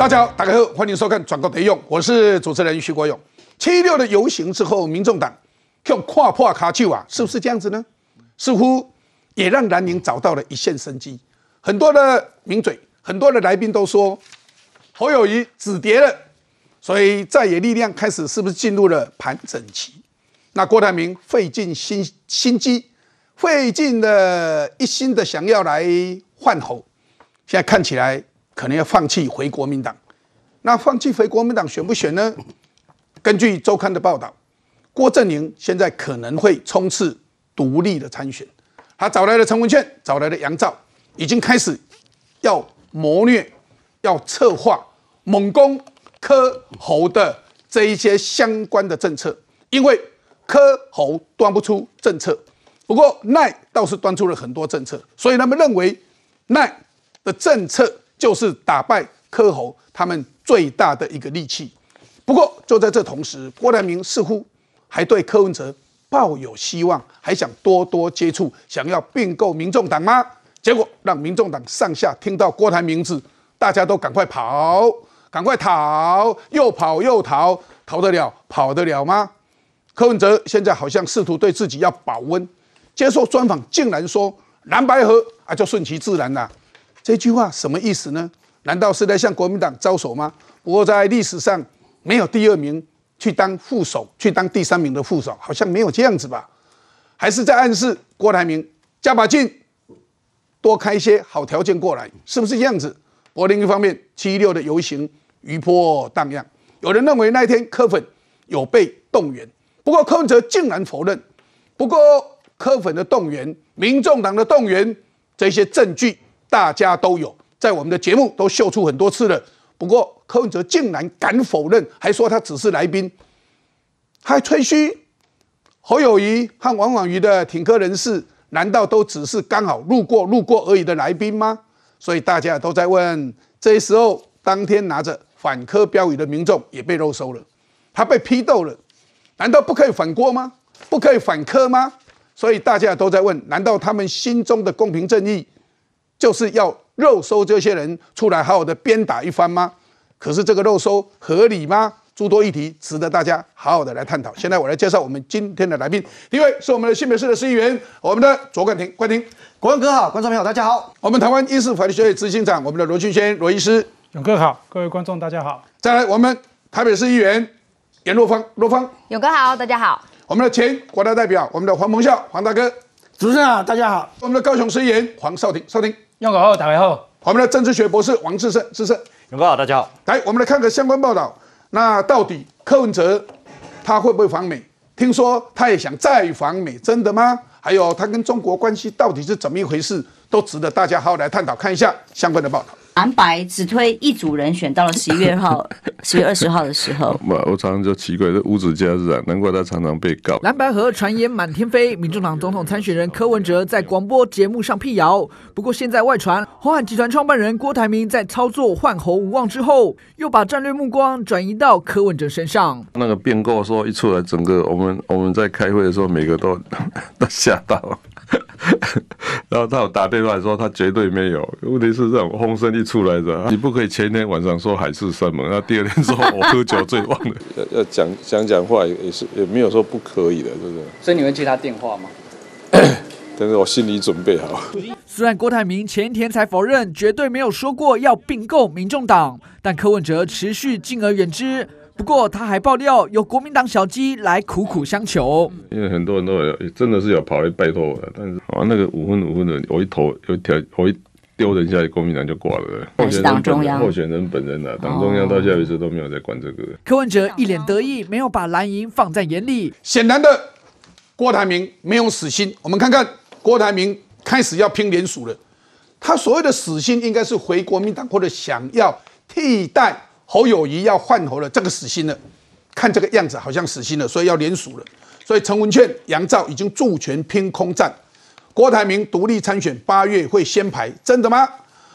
大家好，大家好，欢迎收看《转告得用》，我是主持人徐国勇。七六的游行之后，民众党用跨破卡丘啊，是不是这样子呢？似乎也让蓝营找到了一线生机。很多的名嘴，很多的来宾都说侯友谊止跌了，所以在野力量开始是不是进入了盘整期？那郭台铭费尽心心机，费尽了一心的想要来换侯，现在看起来。可能要放弃回国民党，那放弃回国民党选不选呢？根据周刊的报道，郭正宁现在可能会冲刺独立的参选，他找来了陈文茜，找来了杨照，已经开始要谋略，要策划猛攻柯侯的这一些相关的政策，因为柯侯端不出政策，不过赖倒是端出了很多政策，所以他们认为赖的政策。就是打败柯侯他们最大的一个利器。不过就在这同时，郭台铭似乎还对柯文哲抱有希望，还想多多接触，想要并购民众党吗？结果让民众党上下听到郭台铭字，大家都赶快跑，赶快逃，又跑又逃，逃得了，跑得了吗？柯文哲现在好像试图对自己要保温，接受专访竟然说蓝白河啊，就顺其自然了。这句话什么意思呢？难道是在向国民党招手吗？不过在历史上没有第二名去当副手，去当第三名的副手，好像没有这样子吧？还是在暗示郭台铭加把劲，多开一些好条件过来，是不是这样子？我另一方面，七一六的游行余波荡漾，有人认为那一天柯粉有被动员，不过柯文哲竟然否认。不过柯粉的动员，民众党的动员，这些证据。大家都有在我们的节目都秀出很多次了，不过柯文哲竟然敢否认，还说他只是来宾，还吹嘘侯友谊和王婉瑜的挺柯人士，难道都只是刚好路过路过而已的来宾吗？所以大家都在问，这时候当天拿着反柯标语的民众也被肉收了，他被批斗了，难道不可以反郭吗？不可以反柯吗？所以大家都在问，难道他们心中的公平正义？就是要肉收这些人出来，好好的鞭打一番吗？可是这个肉收合理吗？诸多议题值得大家好好的来探讨。现在我来介绍我们今天的来宾，第一位是我们的新北市的市议员，我们的卓冠廷，冠廷，国文哥好，观众朋友大家好。我们台湾医师法律学会执行长，我们的罗俊轩罗医师，勇哥好，各位观众大家好。再来，我们台北市议员严若芳，若芳，勇哥好，大家好。我们的前国大代表，我们的黄鹏孝，黄大哥，主持人好，大家好。我们的高雄市议员黄少廷，少廷。用好，打开后，我们的政治学博士王志胜，志胜，勇哥好，大家好。来，我们来看个相关报道。那到底柯文哲他会不会访美？听说他也想再访美，真的吗？还有他跟中国关系到底是怎么一回事，都值得大家好好来探讨。看一下相关的报道。蓝白只推一组人选，到了十一月号、十月二十号的时候，我常常就奇怪，这无子假日啊，难怪他常常被告。蓝白河传言满天飞，民众党总统参选人柯文哲在广播节目上辟谣。不过现在外传，红海集团创办人郭台铭在操作换候无望之后，又把战略目光转移到柯文哲身上。那个变购说一出来，整个我们我们在开会的时候，每个都 都吓到了。然后他有打电话说他绝对没有，问题是这种风声一出来的，你不可以前一天晚上说海誓山盟，那第二天说我喝酒醉忘了，要 要讲讲讲话也是也没有说不可以的，对不对？所以你会接他电话吗？但是我心里准备好。虽然郭台铭前天才否认绝对没有说过要并购民众党，但柯文哲持续敬而远之。不过他还爆料有国民党小鸡来苦苦相求，因为很多人都有真的是有跑来拜托我的，但是啊那个五分五分的，我一投有一条我一丢人下去，国民党就挂了。候选人中央候选人本人啊，党中央到下一次都没有在管这个。柯文哲一脸得意，没有把蓝营放在眼里。显然的，郭台铭没有死心。我们看看郭台铭开始要拼连署了，他所谓的死心应该是回国民党或者想要替代。侯友谊要换侯了，这个死心了，看这个样子好像死心了，所以要联署了。所以陈文茜、杨照已经助权拼空战，郭台铭独立参选，八月会先排，真的吗？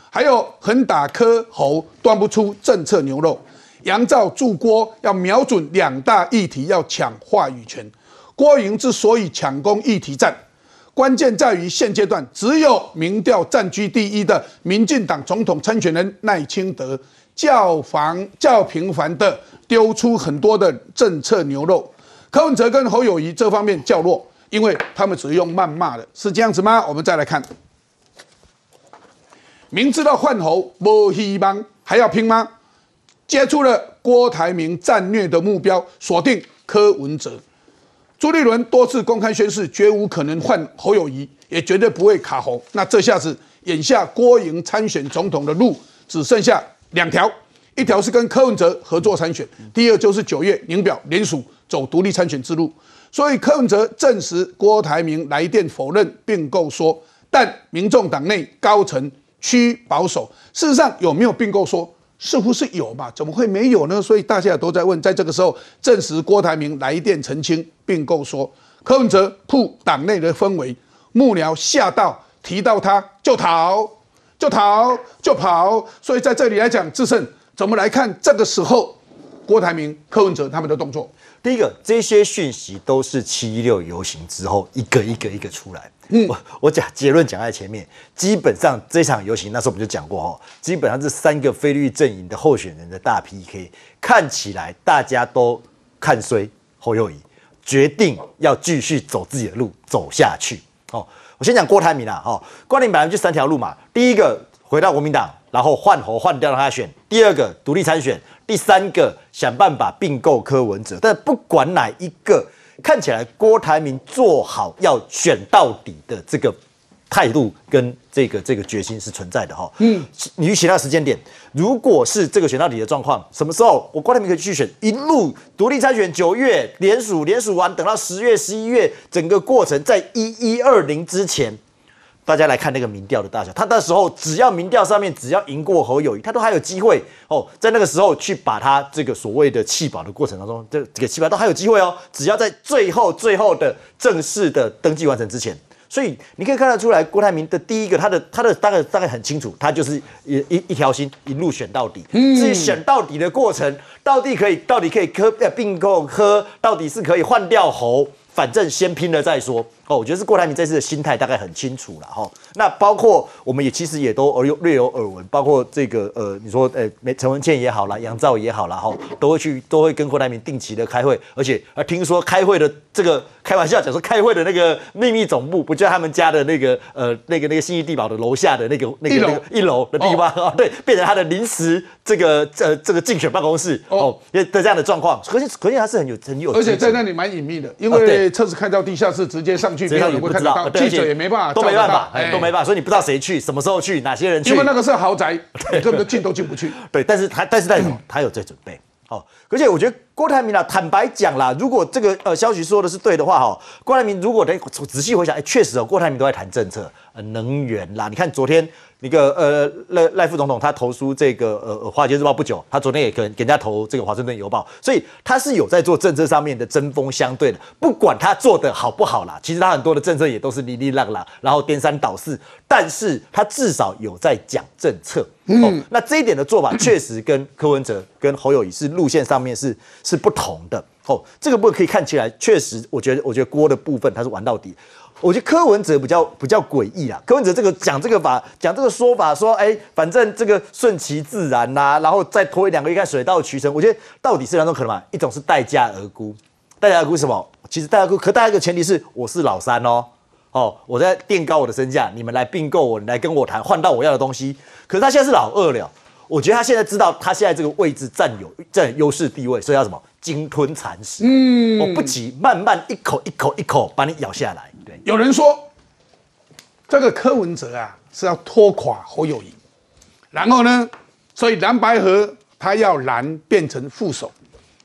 还有横打柯侯，端不出政策牛肉。杨照助郭要瞄准两大议题，要抢话语权。郭营之所以抢攻议题战，关键在于现阶段只有民调占据第一的民进党总统参选人赖清德较繁较频繁的丢出很多的政策牛肉，柯文哲跟侯友谊这方面较弱，因为他们只用谩骂的，是这样子吗？我们再来看，明知道换侯没希望，还要拼吗？接触了郭台铭战略的目标，锁定柯文哲。朱立伦多次公开宣誓，绝无可能换侯友谊，也绝对不会卡侯。那这下子，眼下郭营参选总统的路只剩下两条，一条是跟柯文哲合作参选，第二就是九月宁表联署走独立参选之路。所以柯文哲证实郭台铭来电否认并购说，但民众党内高层趋保守。事实上有没有并购说？似乎是有吧？怎么会没有呢？所以大家都在问，在这个时候证实郭台铭来电澄清并购说，柯文哲铺党内的氛围，幕僚吓到提到他就逃就逃就跑。所以在这里来讲，智胜怎么来看这个时候郭台铭、柯文哲他们的动作？第一个，这些讯息都是七一六游行之后一个一个一个出来。嗯，我我讲结论讲在前面，基本上这场游行那时候我们就讲过哦，基本上是三个菲律阵营的候选人的大 PK，看起来大家都看衰侯友谊，决定要继续走自己的路走下去。哦，我先讲郭台铭啦，哦，郭台铭本来就三条路嘛，第一个回到国民党，然后换候换掉让他选；第二个独立参选；第三个想办法并购柯文哲。但不管哪一个。看起来郭台铭做好要选到底的这个态度跟这个这个决心是存在的哈。嗯，你预期那时间点，如果是这个选到底的状况，什么时候我郭台铭可以去选？一路独立参选，九月联署，联署完等到十月、十一月，整个过程在一一二零之前。大家来看那个民调的大小，他那时候只要民调上面只要赢过侯友谊，他都还有机会哦，在那个时候去把他这个所谓的弃保的过程当中，这这个弃保都还有机会哦，只要在最后最后的正式的登记完成之前，所以你可以看得出来，郭台铭的第一个他的他的大概大概很清楚，他就是一一一条心一路选到底，至于选到底的过程，到底可以到底可以科呃并购科，到底是可以换掉猴。反正先拼了再说哦，我觉得是郭台铭这次的心态大概很清楚了哈。那包括我们也其实也都耳有略有耳闻，包括这个呃，你说呃，没陈文茜也好啦，杨照也好啦哈，都会去都会跟郭台铭定期的开会，而且呃，听说开会的这个开玩笑讲说开会的那个秘密总部，不就他们家的那个呃那个那个信义地堡的楼下的那个那个那个一楼的地方啊？对，变成他的临时这个呃这个竞选办公室哦的这样的状况，可是可见他是很有很有，而且在那里蛮隐秘的，因为。车子开到地下室，直接上去，别人也不知道，记者也没办法，都没办法，都没办法，所以你不知道谁去，什么时候去，哪些人去，因为那个是豪宅，根本进都进不去。对，但是他，但是他有他有在准备。好，而且我觉得郭台铭啊，坦白讲啦，如果这个呃消息说的是对的话，哈，郭台铭如果得仔细回想，哎，确实哦，郭台铭都在谈政策，呃，能源啦，你看昨天。那个呃赖赖副总统他投书这个呃华尔街日报不久，他昨天也跟给人家投这个华盛顿邮报，所以他是有在做政策上面的针锋相对的。不管他做的好不好啦，其实他很多的政策也都是哩哩浪浪，然后颠三倒四，但是他至少有在讲政策。嗯，那这一点的做法确实跟柯文哲跟侯友谊是路线上面是是不同的。哦，这个部分可以看起来确实，我觉得我觉得锅的部分他是玩到底。我觉得柯文哲比较比较诡异啊，柯文哲这个讲这个法讲这个说法，说哎，反正这个顺其自然呐，然后再拖一两个月看水到渠成。我觉得到底是两种可能嘛？一种是待价而沽，待价而沽什么？其实待价沽，可待价一个前提是我是老三哦，哦，我在垫高我的身价，你们来并购我，来跟我谈，换到我要的东西。可是他现在是老二了，我觉得他现在知道他现在这个位置占有占优势地位，所以要什么？鲸吞蚕食。嗯，我不急，慢慢一口一口一口把你咬下来。对有人说，这个柯文哲啊是要拖垮侯友谊，然后呢，所以蓝白河他要蓝变成副手。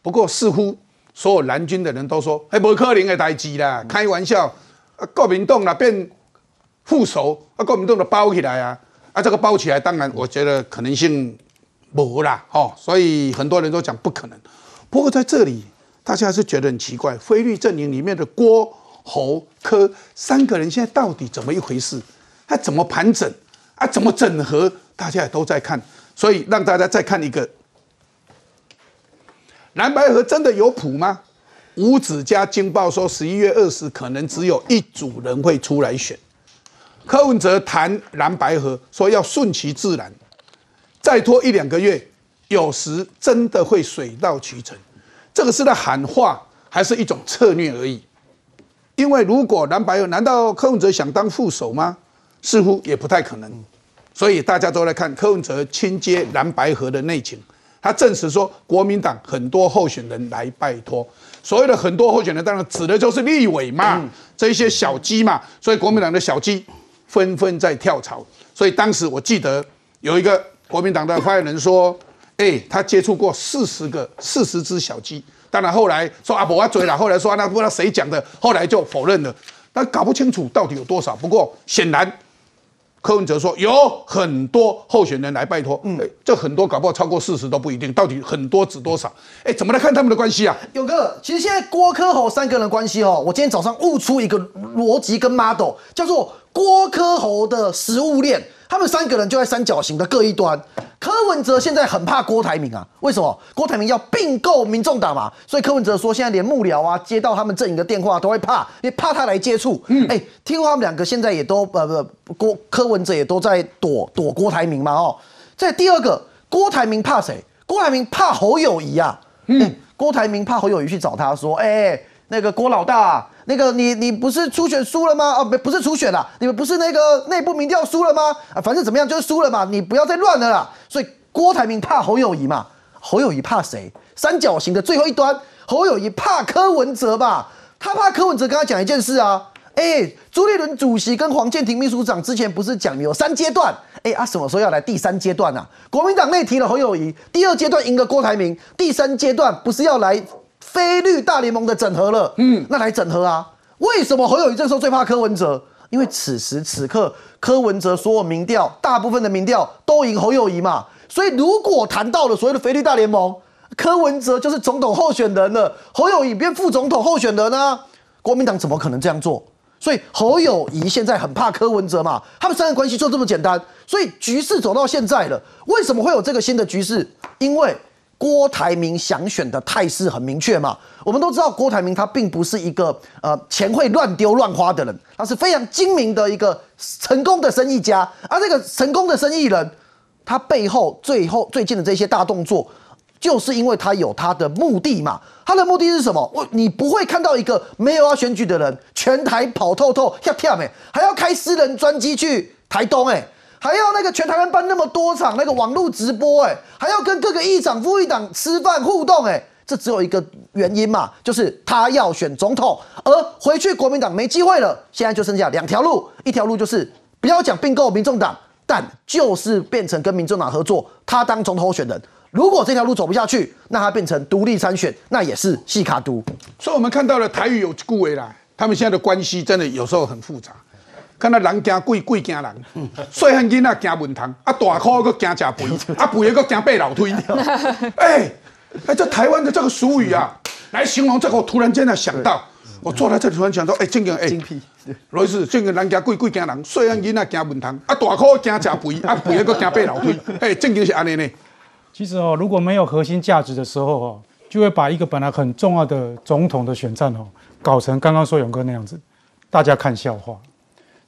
不过似乎所有蓝军的人都说，哎，不可能的代志啦，开玩笑。啊，国民党啦变副手，啊，国民党的包起来啊，啊，这个包起来，当然我觉得可能性无啦，哦，所以很多人都讲不可能。不过在这里，大家是觉得很奇怪，菲律阵营里面的郭。侯科三个人现在到底怎么一回事？他怎么盘整啊？怎么整合？大家也都在看，所以让大家再看一个蓝白河真的有谱吗？五指家惊爆说，十一月二十可能只有一组人会出来选。柯文哲谈蓝白河，说要顺其自然，再拖一两个月，有时真的会水到渠成。这个是在喊话，还是一种策略而已？因为如果蓝白河，难道柯文哲想当副手吗？似乎也不太可能。所以大家都来看柯文哲亲接蓝白河的内情。他证实说，国民党很多候选人来拜托，所谓的很多候选人，当然指的就是立委嘛，这些小鸡嘛。所以国民党的小鸡纷纷在跳槽。所以当时我记得有一个国民党的发言人说：“哎，他接触过四十个四十只小鸡。”当然后来说啊，我要追了。后来说那不知道谁讲的，后来就否认了。但搞不清楚到底有多少。不过显然。柯文哲说有很多候选人来拜托，嗯，这很多搞不好超过四十都不一定，到底很多指多少？哎，怎么来看他们的关系啊？勇哥，其实现在郭柯侯三个人关系哦，我今天早上悟出一个逻辑跟 model，叫做郭柯侯的食物链。他们三个人就在三角形的各一端。柯文哲现在很怕郭台铭啊，为什么？郭台铭要并购民众党嘛，所以柯文哲说现在连幕僚啊接到他们阵营的电话都会怕，因为怕他来接触。嗯，哎，听说他们两个现在也都呃不郭柯文哲也都在躲躲郭台铭嘛哦。在第二个，郭台铭怕谁？郭台铭怕侯友谊啊。嗯，郭台铭怕侯友谊去找他说，哎。那个郭老大，那个你你不是初选输了吗？哦，不不是初选了，你们不是那个内部民调输了吗？啊，反正怎么样就是输了嘛，你不要再乱了啦。所以郭台铭怕侯友谊嘛，侯友谊怕谁？三角形的最后一端，侯友谊怕柯文哲吧？他怕柯文哲跟他讲一件事啊，哎，朱立伦主席跟黄建庭秘书长之前不是讲有三阶段？哎啊，什么时候要来第三阶段啊？国民党内提了侯友谊，第二阶段赢了郭台铭，第三阶段不是要来？非绿大联盟的整合了，嗯，那来整合啊？为什么侯友谊这时候最怕柯文哲？因为此时此刻柯文哲所有民调，大部分的民调都赢侯友谊嘛。所以如果谈到了所谓的非绿大联盟，柯文哲就是总统候选人了，侯友谊变副总统候选人呢？国民党怎么可能这样做？所以侯友谊现在很怕柯文哲嘛。他们三个关系就这么简单。所以局势走到现在了，为什么会有这个新的局势？因为。郭台铭想选的态势很明确嘛？我们都知道郭台铭他并不是一个呃钱会乱丢乱花的人，他是非常精明的一个成功的生意家。而这个成功的生意人，他背后最后最近的这些大动作，就是因为他有他的目的嘛。他的目的是什么？我你不会看到一个没有要选举的人，全台跑透透跳跳哎，还要开私人专机去台东哎。还要那个全台湾办那么多场那个网络直播，哎，还要跟各个议长、副议长吃饭互动，哎，这只有一个原因嘛，就是他要选总统，而回去国民党没机会了。现在就剩下两条路，一条路就是不要讲并购民众党，但就是变成跟民众党合作，他当总统候选人。如果这条路走不下去，那他变成独立参选，那也是细卡都。所以我们看到了台语有顾维啦，他们现在的关系真的有时候很复杂。看到人惊鬼，鬼惊人。细汉囡仔惊文堂，啊大块个惊食肥，啊肥个惊背老推。哎，哎，这台湾的这个俗语啊，来形容这个，我突然间呢想到，我坐在这里突然想到，哎，正经哎，罗伊斯，正经人惊鬼，鬼惊人。细汉囡仔惊文堂，啊大块惊食肥，啊肥个惊背老推。哎，正经是安尼呢。其实哦，如果没有核心价值的时候哦，就会把一个本来很重要的总统的选战哦，搞成刚刚说勇哥那样子，大家看笑话。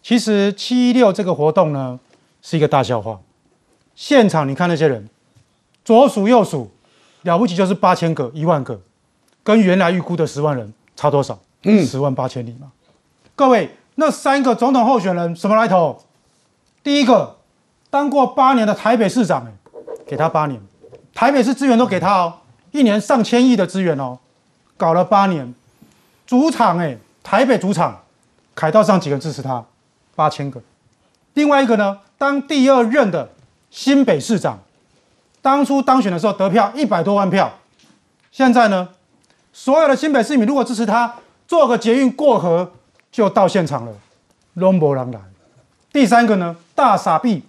其实七一六这个活动呢，是一个大笑话。现场你看那些人，左数右数，了不起就是八千个、一万个，跟原来预估的十万人差多少？嗯，十万八千里嘛。各位，那三个总统候选人什么来头？第一个，当过八年的台北市长，给他八年，台北市资源都给他哦，一年上千亿的资源哦，搞了八年，主场哎，台北主场，凯道上几个人支持他？八千个，另外一个呢，当第二任的新北市长，当初当选的时候得票一百多万票，现在呢，所有的新北市民如果支持他，坐个捷运过河就到现场了，龙博狼来。第三个呢，大傻逼，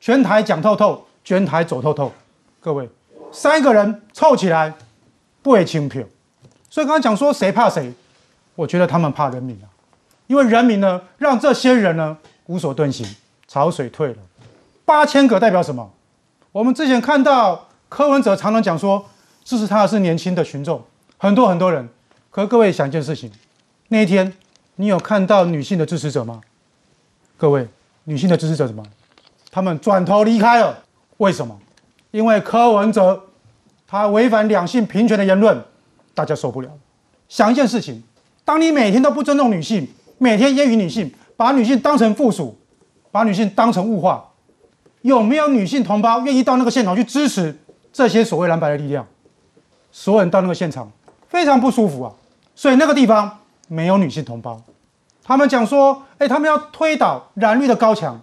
全台讲透透，全台走透透，各位，三个人凑起来不会清票，所以刚刚讲说谁怕谁，我觉得他们怕人民啊。因为人民呢，让这些人呢无所遁形，潮水退了。八千个代表什么？我们之前看到柯文哲常常讲说，支持他的是年轻的群众，很多很多人。可是各位想一件事情，那一天你有看到女性的支持者吗？各位，女性的支持者什么？他们转头离开了。为什么？因为柯文哲他违反两性平权的言论，大家受不了。想一件事情，当你每天都不尊重女性，每天揶揄女性，把女性当成附属，把女性当成物化，有没有女性同胞愿意到那个现场去支持这些所谓蓝白的力量？所有人到那个现场，非常不舒服啊！所以那个地方没有女性同胞。他们讲说，哎，他们要推倒蓝绿的高墙。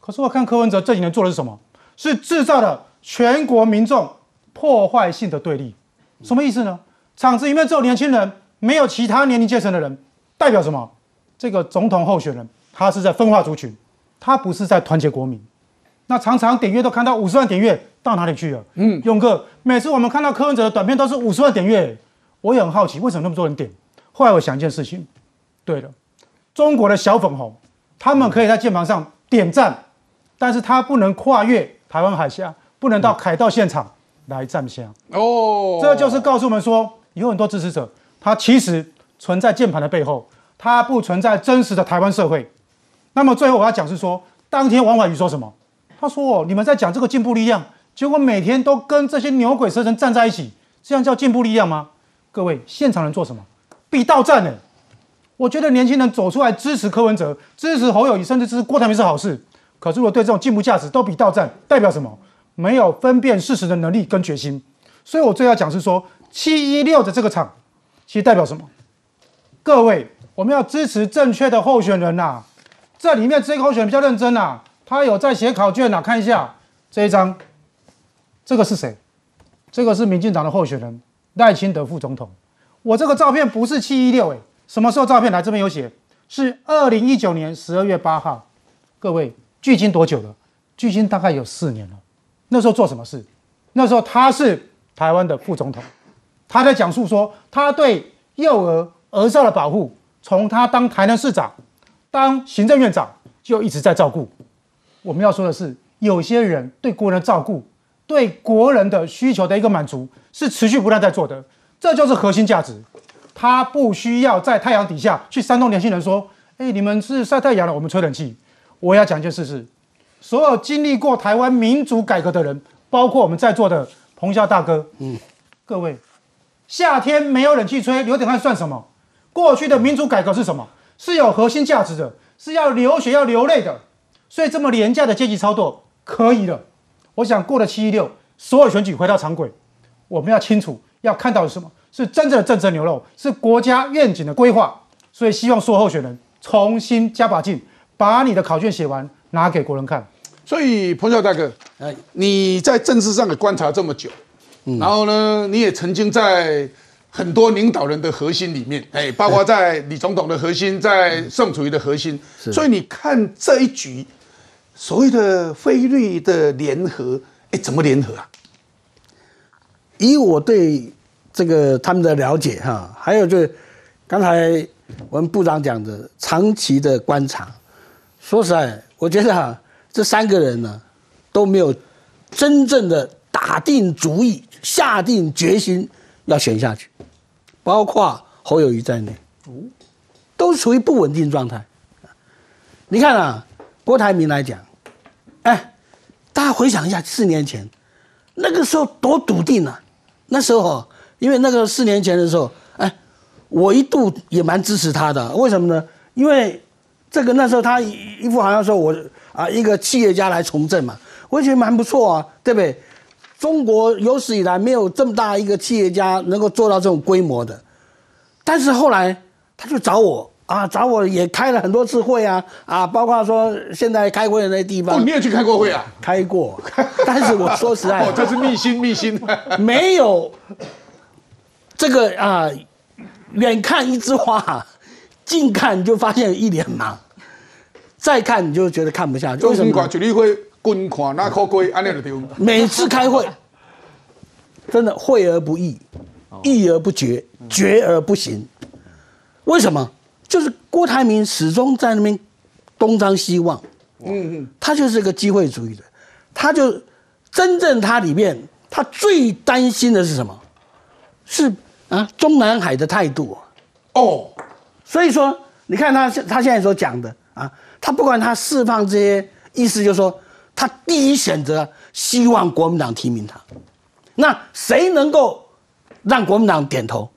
可是我看柯文哲这几年做的是什么？是制造了全国民众破坏性的对立。什么意思呢？场子里面只有年轻人，没有其他年龄阶层的人，代表什么？这个总统候选人他是在分化族群，他不是在团结国民。那常常点阅都看到五十万点阅，到哪里去了？嗯，勇哥，每次我们看到柯文哲的短片都是五十万点阅，我也很好奇为什么那么多人点。后来我想一件事情，对了，中国的小粉红，他们可以在键盘上点赞，但是他不能跨越台湾海峡，不能到凯道现场来站香。哦，这就是告诉我们说，有很多支持者，他其实存在键盘的背后，他不存在真实的台湾社会。那么最后我要讲是说，当天王婉瑜说什么？他说：“哦你们在讲这个进步力量，结果每天都跟这些牛鬼蛇神站在一起，这样叫进步力量吗？”各位，现场人做什么？比到站呢？我觉得年轻人走出来支持柯文哲、支持侯友谊，甚至支持郭台铭是好事。可是如果对这种进步价值都比到站，代表什么？没有分辨事实的能力跟决心。所以我最要讲是说，七一六的这个场，其实代表什么？各位，我们要支持正确的候选人呐、这里面这个候选人比较认真呐、他有在写考卷呐、看一下这一张，这个是谁？这个是民进党的候选人赖清德副总统。我这个照片不是七一六哎，什么时候照片来？这边有写，是二零一九年十二月八号。各位，距今多久了？距今大概有四年了。那时候做什么事？那时候他是台湾的副总统，他在讲述说他对幼儿儿少的保护，从他当台南市长、当行政院长就一直在照顾。我们要说的是，有些人对国人的照顾，对国人的需求的一个满足，是持续不断在做的，这就是核心价值。他不需要在太阳底下去煽动年轻人说：“哎，你们是晒太阳了，我们吹冷气。”我要讲一件事是，所有经历过台湾民主改革的人，包括我们在座的彭孝大哥，嗯，各位，夏天没有冷气吹，流点汗算什么？过去的民主改革是什么？是有核心价值的，是要流血、要流泪的。所以这么廉价的阶级操作可以了。我想过了七一六，所有选举回到常轨，我们要清楚要看到的是什么？是真正的政治牛肉，是国家愿景的规划。所以希望所有候选人重新加把劲，把你的考卷写完，拿给国人看。所以彭晓大哥，哎，你在政治上的观察这么久，嗯然后呢，你也曾经在很多领导人的核心里面，哎，包括在李总统的核心，在宋楚瑜的核心，所以你看这一局所谓的菲律的联合，哎，怎么联合啊？以我对这个他们的了解哈，还有就是刚才我们部长讲的长期的观察，说实在，我觉得哈，这三个人呢都没有真正的打定主意、下定决心要选下去，包括侯友谊在内，都处于不稳定状态。你看啊，郭台铭来讲，哎，大家回想一下四年前，那个时候多笃定啊！那时候哦，因为那个四年前的时候，哎，我一度也蛮支持他的。为什么呢？因为这个那时候他一一副好像说我啊一个企业家来从政嘛，我也觉得蛮不错啊，对不对？中国有史以来没有这么大一个企业家能够做到这种规模的。但是后来他就找我啊，找我也开了很多次会啊 啊，包括说现在开会的那地哦，方你也去开过会啊？开过，但是我说实在的 哦，这是秘辛，秘辛。没有这个啊，远看一枝花，近看你就发现一脸茫，再看你就觉得看不下去。为什么呢？一例会滚看那可贵，安尼就对。每次开会，真的会而不议，议而不决，决而不行。为什么？就是郭台铭始终在那边东张西望，嗯嗯，他就是个机会主义的，他就真正他里面他最担心的是什么？是啊，中南海的态度啊，哦，所以说，你看他他现在所讲的啊，他不管他释放这些意思，就是说他第一选择希望国民党提名他，那谁能够让国民党点头？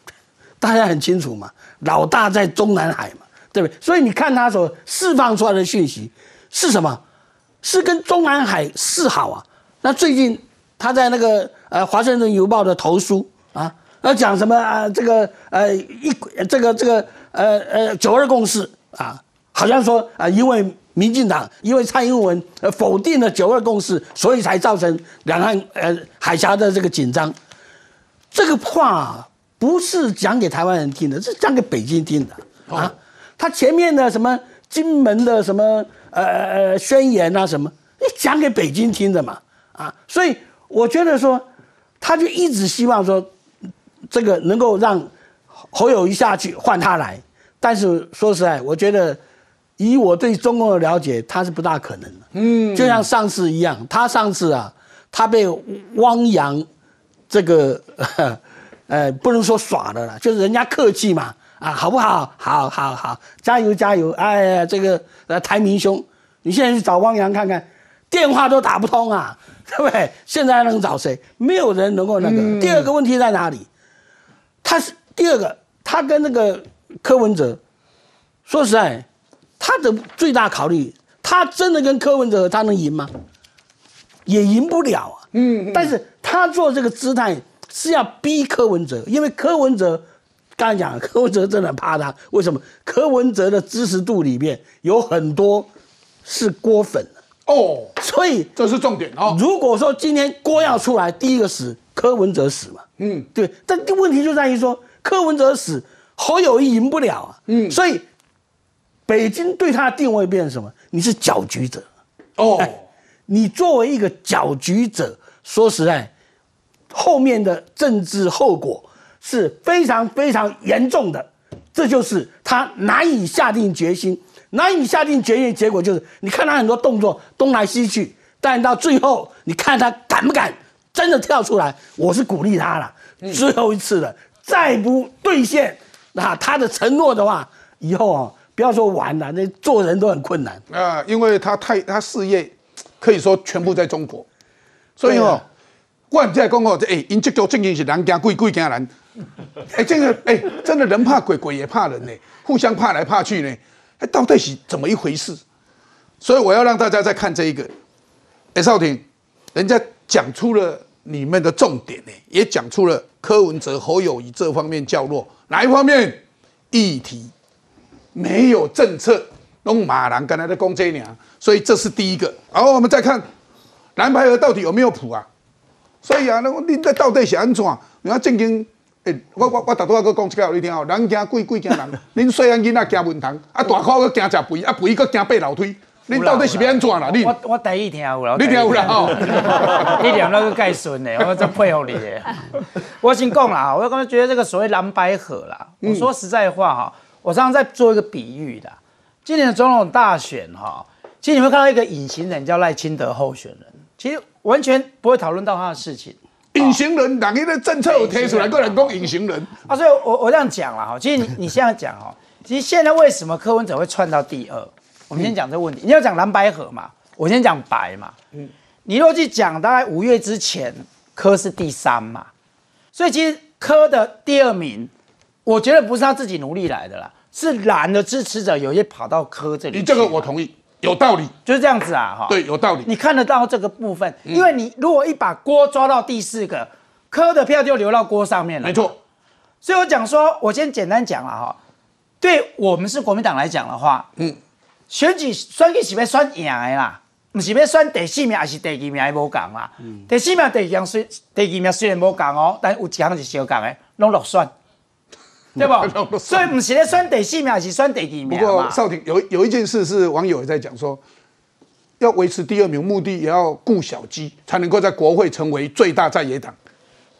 大家很清楚嘛，老大在中南海嘛，对不对？所以你看他所释放出来的讯息是什么？是跟中南海示好啊。那最近他在那个呃《华盛顿邮报》的投书啊，要讲什么啊？这个呃一这个这个呃呃九二共识啊，好像说啊，因为民进党因为蔡英文呃否定了九二共识，所以才造成两岸呃海峡的这个紧张。这个话不是讲给台湾人听的，是讲给北京听的啊。他前面的什么金门的什么呃呃宣言啊什么，你讲给北京听的嘛啊。所以我觉得说，他就一直希望说，这个能够让侯友谊下去换他来。但是说实在，我觉得以我对中共的了解，他是不大可能的。嗯，就像上次一样，他上次啊，他被汪洋。这个 呃不能说耍的了，就是人家客气嘛，啊好不好？好好好，加油加油！哎呀，这个呃台明兄，你现在去找汪洋看看，电话都打不通啊，对不对？现在能找谁？没有人能够那个。第二个问题在哪里？他是第二个，他跟那个柯文哲，说实在，他的最大考虑，他真的跟柯文哲他能赢吗？也赢不了啊。嗯，但是他做这个姿态是要逼柯文哲，因为柯文哲刚才讲，柯文哲真的怕他，为什么？柯文哲的支持度里面有很多是郭粉哦，所以这是重点哦。如果说今天郭要出来，第一个死柯文哲死嘛，嗯，对。但问题就在于说，柯文哲死，侯友谊赢不了啊，嗯，所以北京对他的定位变成什么？你是搅局者，哦，你作为一个搅局者。说实在，后面的政治后果是非常非常严重的，这就是他难以下定决心，难以下定决心，结果就是你看他很多动作东来西去，但到最后你看他敢不敢真的跳出来？我是鼓励他了，最后一次了，再不兑现那他的承诺的话，以后啊，不要说玩了，那做人都很困难啊，因为他太他事业可以说全部在中国。所以哦，我在讲哦，这哎，因这个正经是人惊鬼，鬼惊人。哎，这 个哎，真的人怕鬼，鬼也怕人呢，互相怕来怕去呢。哎，到底是怎么一回事？所以我要让大家再看这一个。哎，少廷，人家讲出了你们的重点呢，也讲出了柯文哲、侯友谊这方面较弱，哪一方面？议题没有政策，用马兰刚才的攻这娘，所以这是第一个。然后，我们再看。蓝白河到底有没有谱啊？所以啊，那恁这到底是安怎？你看正经，诶，我我我大多个讲一个你听哦，人惊鬼，鬼惊人。恁细汉囡仔惊蚊虫，啊大块个惊食肥，啊肥个惊爬楼梯。恁到底是要安怎啦？你我我第一听有啦，你听有啦吼。你念那个介顺的，我真佩服你的。我先讲啦，我刚刚觉得这个所谓蓝白河啦，我说实在话哈，我常常在做一个比喻的。今年的总统大选哈，其实你会看到一个隐形人叫赖清德候选人。其实完全不会讨论到他的事情。隐形人，哪一个政策有贴出来？个人讲隐形人啊，所以我我这样讲了哈。其实你你现在讲哈，其实现在为什么柯文哲会窜到第二？我们先讲这个问题。你要讲蓝白河嘛，我先讲白嘛。嗯，你若去讲，大概五月之前，柯是第三嘛。所以其实柯的第二名，我觉得不是他自己努力来的啦，是蓝的支持者有些跑到科这里。你这个我同意。有道理，就是这样子啊，哈。对，有道理。你看得到这个部分，因为你如果一把锅抓到第四个，科的票就流到锅上面了。没错。所以我讲说，我先简单讲了哈。对我们是国民党来讲的话，嗯，选举选举是要选赢的啦，不是要选第四名还是第二名还无讲啦。第四名、第二名虽第二名虽然无讲哦，但有几项是相讲的，拢落选。对吧？所以不是咧选第四名，是选第二名不过少廷有有一件事是网友也在讲说，要维持第二名，目的也要顾小鸡，才能够在国会成为最大在野党，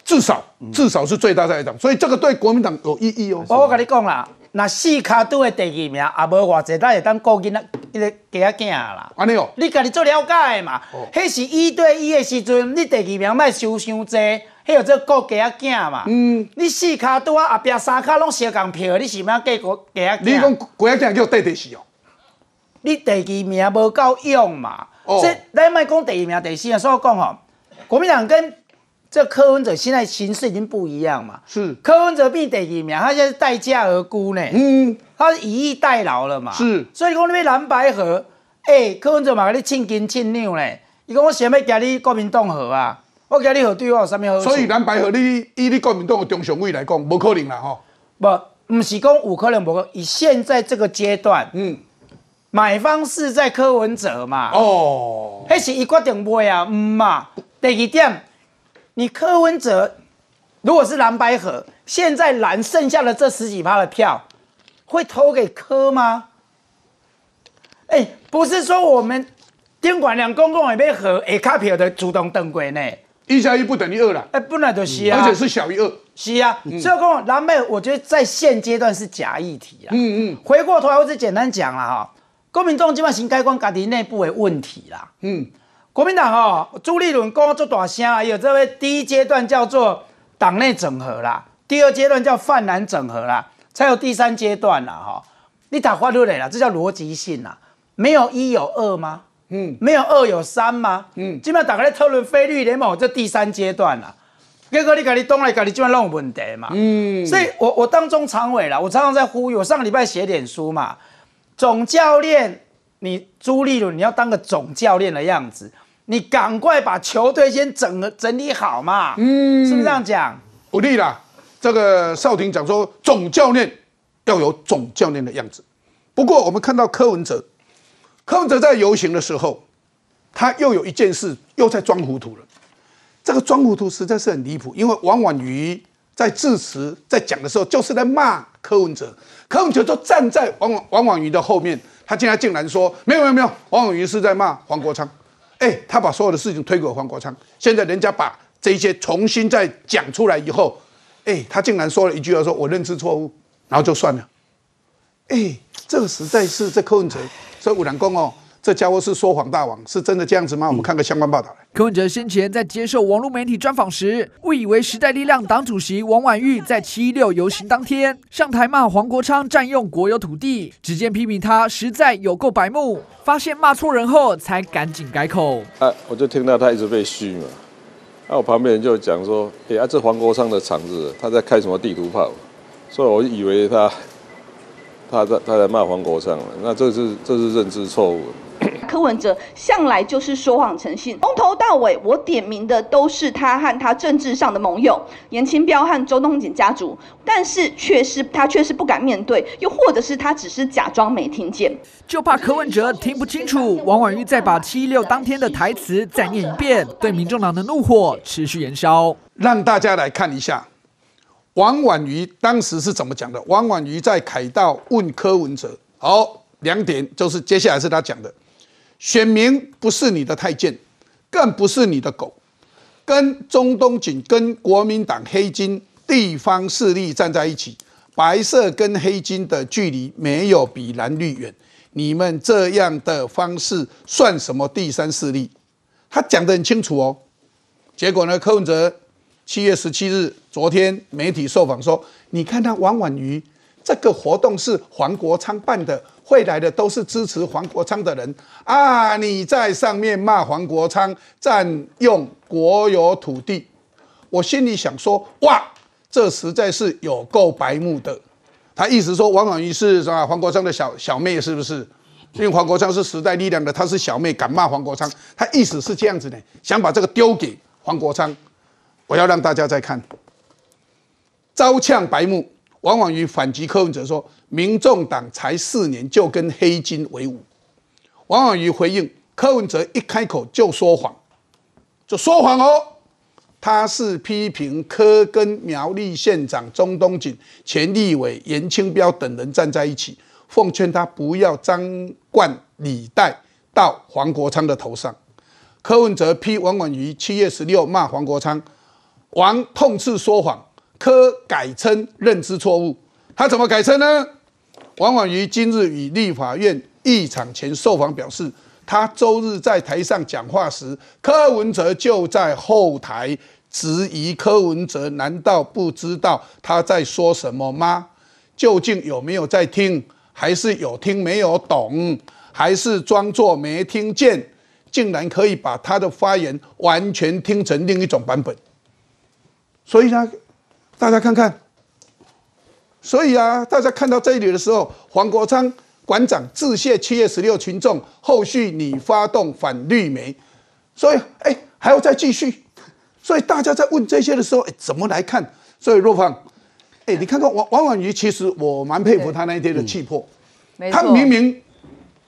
至少至少是最大在野党。所以这个对国民党有意义哦。我我跟你讲啦，那四卡都的第二名，也无偌济，咱会当顾囡仔，一个家囝啦。安尼哦，你家己做了解的嘛？迄是一对一的时阵，你第二名卖收伤济。迄有这顾家仔囝嘛。嗯，你四卡拄啊，后壁三卡拢相共票，你是要计顾家仔你讲囝？国家叫对第四哦，你第二名无够用嘛？哦所以咱莫讲第二名、第四啊，所以我讲吼，国民党跟这柯文哲现在形势已经不一样嘛。是柯文哲变第二名，他现在是待价而沽呢。嗯，他是以逸待劳了嘛。是所以讲你要蓝白河，诶、柯文哲嘛，甲你庆金庆扭咧。伊讲我想要甲你国民党河啊，我加你河对我有啥物好处？所以蓝白河你以你国民党的中常委来讲，无可能啦吼。不，不是讲有可能无可能，以现在这个阶段，嗯，买方是在柯文哲嘛。哦，迄是伊决定买啊，唔嘛。第二点，你柯文哲如果是蓝白河，现在蓝剩下的这十几趴的票，会投给柯吗？哎、不是说我们丁管良公共也被和下卡票的主动登轨呢，一加一不等于二啦，哎、本来就是啊，而且是小于二。是啊，所以讲蓝妹，我觉得在现阶段是假议题啦。嗯嗯回过头来，我只简单讲了哈，国民党基本上该关家己内部的问题啦。嗯，国民党哦，朱立伦讲做大声啊，有这位第一阶段叫做党内整合啦，第二阶段叫泛蓝整合啦，才有第三阶段啦哈。你打花路磊啦，这叫逻辑性啦，没有一有二吗？嗯，没有二有三吗？嗯基本上打开讨论菲律联盟这第三阶段啦。结果你家己东来，家己基本上有问题嘛。嗯，所以我我当中常委啦，我常常在呼吁，我上个礼拜写脸书嘛，总教练，你朱立伦你要当个总教练的样子，你赶快把球队先整合整理好嘛，嗯，是不是这样讲？不利啦。这个少廷讲说，总教练要有总教练的样子。不过我们看到柯文哲，柯文哲在游行的时候，他又有一件事又在装糊涂了。这个装糊涂实在是很离谱，因为王婉瑜在致辞在讲的时候，就是在骂柯文哲，柯文哲就站在王婉王婉瑜的后面，他竟然竟然说没有没有没有，王婉瑜是在骂黄国昌，哎，他把所有的事情推给黄国昌，现在人家把这些重新再讲出来以后，哎，他竟然说了一句，说我认知错误，然后就算了，哎，这个实在是这柯文哲，所以五郎公哦，这家伙是说谎大王，是真的这样子吗？我们看个相关报道来。柯文哲先前在接受网络媒体专访时，误以为时代力量党主席王婉玉在七一六游行当天上台骂黄国昌占用国有土地，只见批评他实在有够白目，发现骂错人后才赶紧改口。啊，我就听到他一直被嘘嘛，那、我旁边人就讲说，哎、啊，这黄国昌的厂子，他在开什么地图炮？所以我以为他他在他在骂黄国昌了，那这是这是认知错误。柯文哲向来就是说谎成性，从头到尾我点名的都是他和他政治上的盟友严清标和周东锦家族，但是却是他却是不敢面对，又或者是他只是假装没听见。就怕柯文哲听不清楚，王婉玉再把七一六当天的台词再念一遍，对民众党的怒火持续燃烧。让大家来看一下王婉瑜当时是怎么讲的。王婉瑜在凯道问柯文哲，好，两点就是接下来是他讲的，选民不是你的太监，更不是你的狗，跟中东锦、跟国民党黑金地方势力站在一起，白色跟黑金的距离没有比蓝绿远，你们这样的方式算什么第三势力？他讲得很清楚哦。结果呢，柯文哲七月十七日，昨天媒体受访说，你看他王婉瑜这个活动是黄国昌办的，会来的都是支持黄国昌的人啊！你在上面骂黄国昌占用国有土地，我心里想说，哇，这实在是有够白目的。他意思说王婉瑜是什么黄国昌的小小妹，是不是？因为黄国昌是时代力量的，他是小妹，敢骂黄国昌，他意思是这样子的，想把这个丢给黄国昌。我要让大家再看，招呛白目，王婉瑜反击柯文哲说，民众党才四年就跟黑金为伍。王婉瑜回应柯文哲一开口就说谎，就说谎哦。他是批评柯跟苗栗县长钟东锦、前立委严清标等人站在一起，奉劝他不要张冠李戴到黄国昌的头上。柯文哲批王婉瑜七月十六骂黄国昌，王痛斥说谎，柯改称认知错误。他怎么改称呢？王婉瑜今日与立法院议场前受访表示，他周日在台上讲话时，柯文哲就在后台质疑柯文哲，难道不知道他在说什么吗？究竟有没有在听，还是有听没有懂，还是装作没听见？竟然可以把他的发言完全听成另一种版本。所以呢，大家看看。所以啊，大家看到这里的时候，黄国昌馆长致谢七月十六群众，后续你发动反绿媒，所以哎还要再继续。所以大家在问这些的时候，哎怎么来看？所以若芳，哎你看看王王婉瑜，其实我蛮佩服他那一天的气魄。他明明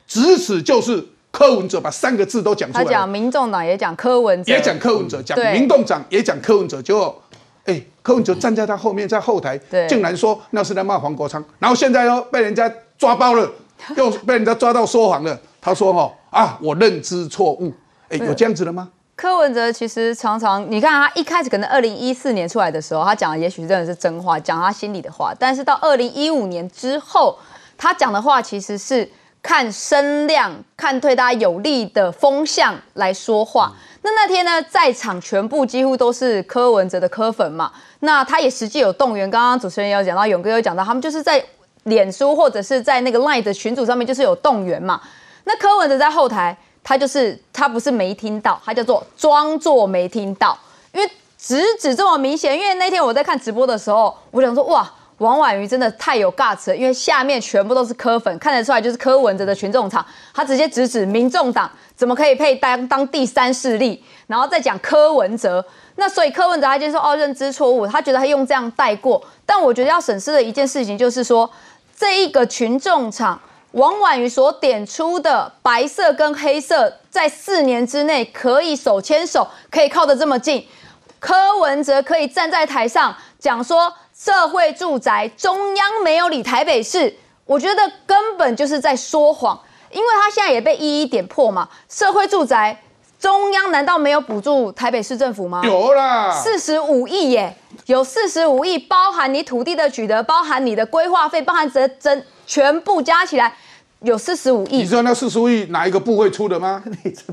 指使就是柯文哲把三个字都讲出来，他讲民众党也讲柯文哲，也讲柯文哲，讲民动党也讲柯文哲，结果，哎，柯文哲站在他后面，在后台对，竟然说那是在骂黄国昌，然后现在又被人家抓包了，又被人家抓到说谎了。他说：“哦啊，我认知错误。”哎，有这样子的吗？柯文哲其实常常，你看他一开始可能二零一四年出来的时候，他讲的也许真的是真话，讲他心里的话。但是到二零一五年之后，他讲的话其实是看声量、看对他有利的风向来说话。那那天呢，在场全部几乎都是柯文哲的柯粉嘛。那他也实际有动员，刚刚主持人也有讲到，勇哥有讲到，他们就是在脸书或者是在那个 LINE 的群组上面，就是有动员嘛。那柯文哲在后台，他就是他不是没听到，他叫做装作没听到，因为直指这么明显。因为那天我在看直播的时候，我想说哇，王婉瑜真的太有 guts 了，因为下面全部都是柯粉，看得出来就是柯文哲的群众场，他直接直指民众党怎么可以配当当第三势力，然后再讲柯文哲。那所以柯文哲他就说哦认知错误，他觉得他用这样带过。但我觉得要审视的一件事情就是说，这一个群众场。王婉瑜所点出的白色跟黑色，在四年之内可以手牵手，可以靠得这么近。柯文哲可以站在台上讲说，社会住宅中央没有理台北市，我觉得根本就是在说谎，因为他现在也被一一点破嘛。社会住宅中央难道没有补助台北市政府吗？有啦，四十五亿耶，有四十五亿，包含你土地的取得，包含你的规划费，包含整整全部加起来有四十五亿。你知道那四十五亿哪一个部会出的吗？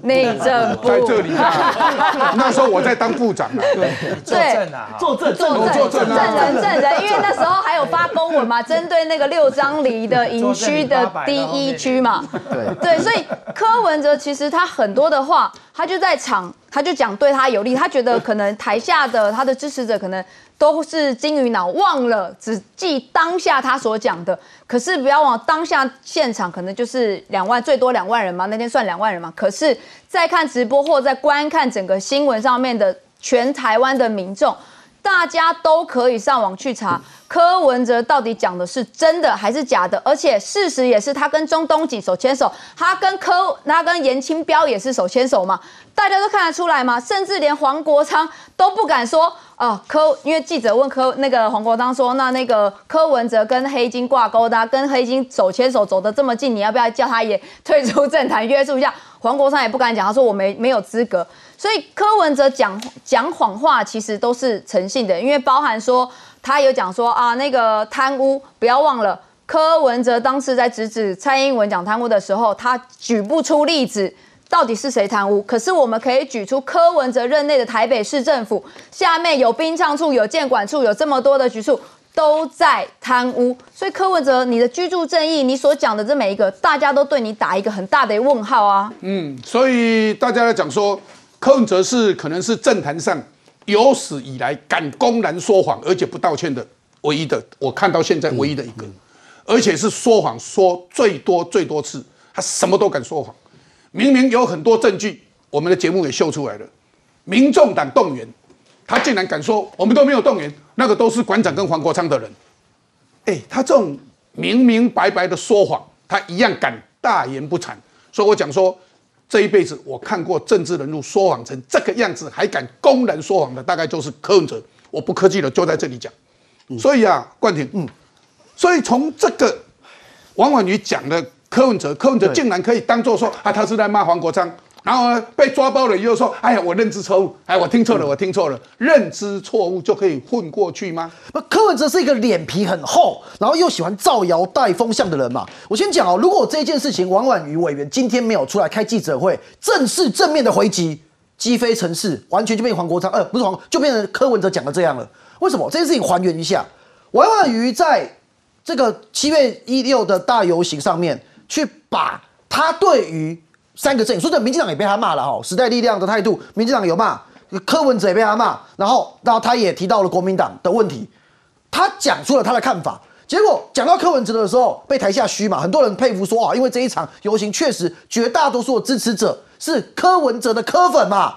内政部。在这里啊。那时候我在当部长啊。对，作证啊，作证作证作证啊。证人证人，因为那时候还有发公文嘛，针对那个六张犁的营区的第一区嘛，对。对，所以柯文哲其实他很多的话，他就在场，他就讲对他有利，他觉得可能台下的他的支持者可能都是金鱼脑，忘了只记当下他所讲的。可是不要忘，当下现场可能就是两万，最多两万人嘛，那天算两万人嘛。可是，在看直播或在观看整个新闻上面的全台湾的民众，大家都可以上网去查柯文哲到底讲的是真的还是假的，而且事实也是他跟中东锦手牵手，他跟柯他跟严清标也是手牵手嘛，大家都看得出来嘛，甚至连黄国昌都不敢说哦柯，因为记者问柯那个黄国昌说，那那个柯文哲跟黑金挂钩的、跟黑金手牵手走得这么近，你要不要叫他也退出政坛约束一下？黄国昌也不敢讲，他说我没没有资格。所以柯文哲讲讲谎话，其实都是诚信的，因为包含说他有讲说啊，那个贪污，不要忘了，柯文哲当时在直指蔡英文讲贪污的时候，他举不出例子。到底是谁贪污？可是我们可以举出柯文哲任内的台北市政府，下面有殡葬处、有建管处，有这么多的局处都在贪污。所以柯文哲，你的居住正义，你所讲的这每一个，大家都对你打一个很大的问号啊。嗯，所以大家在讲说，柯文哲是可能是政坛上有史以来敢公然说谎而且不道歉的唯一的，我看到现在唯一的一个，而且是说谎说最多最多次，他什么都敢说谎。明明有很多证据，我们的节目也秀出来了，民众党动员，他竟然敢说我们都没有动员，那个都是馆长跟黄国昌的人。哎，他这种明明白白的说谎，他一样敢大言不惭。所以我讲说，这一辈子我看过政治人物说谎成这个样子，还敢公然说谎的，大概就是柯文哲。我不客气了，就在这里讲。所以啊，冠廷，嗯，所以从这个王婉瑜讲的柯文哲，柯文哲竟然可以当做说啊，他是在骂黄国昌。然后呢，被抓包了以后说：“哎呀，我认知错误，哎，我听错了，我听错了，认知错误就可以混过去吗？”那柯文哲是一个脸皮很厚，然后又喜欢造谣带风向的人嘛。我先讲哦，如果这件事情王婉瑜委员今天没有出来开记者会，正式正面的回击，击飞城市，完全就变黄国昌，呃，不是黄，就变成柯文哲讲的这样了。为什么？这件事情还原一下，王婉瑜在这个七月一六的大游行上面，去把他对于三个阵营，说的民进党也被他骂了哈，时代力量的态度，民进党有骂，柯文哲也被他骂，然后，然后他也提到了国民党的问题，他讲出了他的看法。结果讲到柯文哲的时候，被台下嘘嘛，很多人佩服说啊，因为这一场游行确实绝大多数的支持者是柯文哲的柯粉嘛。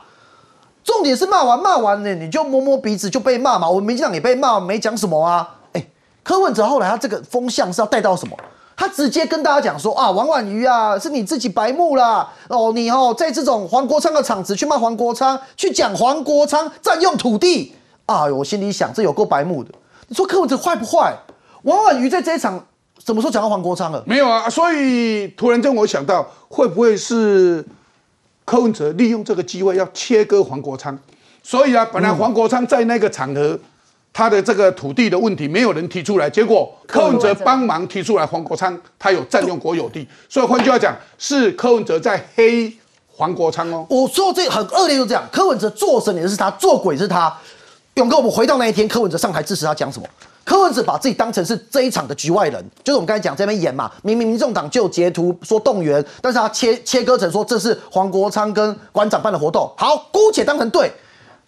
重点是骂完骂完呢，你就摸摸鼻子就被骂嘛。我们民进党也被骂，没讲什么啊。哎，柯文哲后来他这个风向是要带到什么？他直接跟大家讲说啊，王婉瑜啊，是你自己白目啦。哦，你哦，在这种黄国昌的场子去骂黄国昌，去讲黄国昌占用土地啊，我心里想这有够白目的。你说柯文哲坏不坏？王婉瑜在这一场什么时候讲到黄国昌了？没有啊，所以突然间我想到，会不会是柯文哲利用这个机会要切割黄国昌？所以啊，本来黄国昌在那个场合，他的这个土地的问题没有人提出来，结果柯文哲帮忙提出来，黄国昌他有占用国有地，所以换句话讲，是柯文哲在黑黄国昌哦。我说这很恶劣，就这样，柯文哲做神也是他，做鬼是他。勇哥，我们回到那一天，柯文哲上台支持他讲什么？柯文哲把自己当成是这一场的局外人，就是我们刚才讲这边演嘛。明明民众党就有截图说动员，但是他切切割成说这是黄国昌跟馆长办的活动。好，姑且当成对。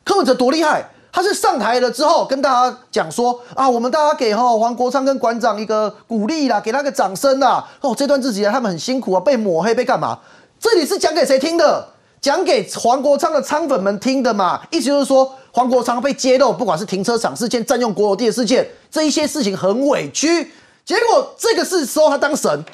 柯文哲多厉害，他是上台了之后跟大家讲说啊，我们大家给哈黄国昌跟馆长一个鼓励啦，给他个掌声啦。哦，这段日子他们很辛苦啊，被抹黑被干嘛？这里是讲给谁听的？讲给黄国昌的仓粉们听的嘛。意思就是说。黄国昌被揭露，不管是停车场事件、占用国有地的事件，这一些事情很委屈。结果这个事时候他当神，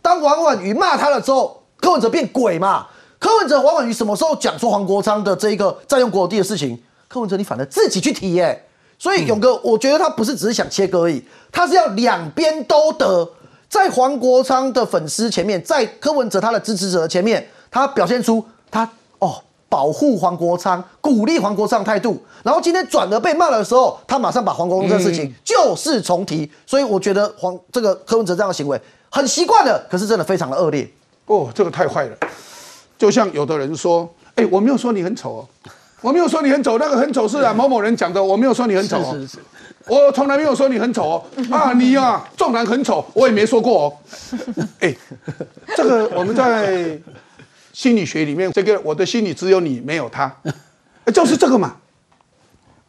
当王婉瑜骂他了之后，柯文哲变鬼嘛？柯文哲、王婉瑜什么时候讲说黄国昌的这一个占用国有地的事情？柯文哲你反而自己去提耶。所以勇哥，我觉得他不是只是想切割而已，他是要两边都得。在黄国昌的粉丝前面，在柯文哲他的支持者前面，他表现出他哦。保护黄国昌，鼓励黄国昌态度，然后今天转而被骂的时候，他马上把黄国昌这事情旧事重提，所以我觉得黄这个柯文哲这样的行为很习惯了，可是真的非常的恶劣哦，这个太坏了。就像有的人说，哎，我没有说你很丑哦，我没有说你很丑，那个很丑是啊某某人讲的，我没有说你很丑哦，是是是，我从来没有说你很丑哦，啊你啊纵然很丑，我也没说过哦，哎，这个我们在。心理学里面，这个我的心里只有你，没有他，就是这个嘛。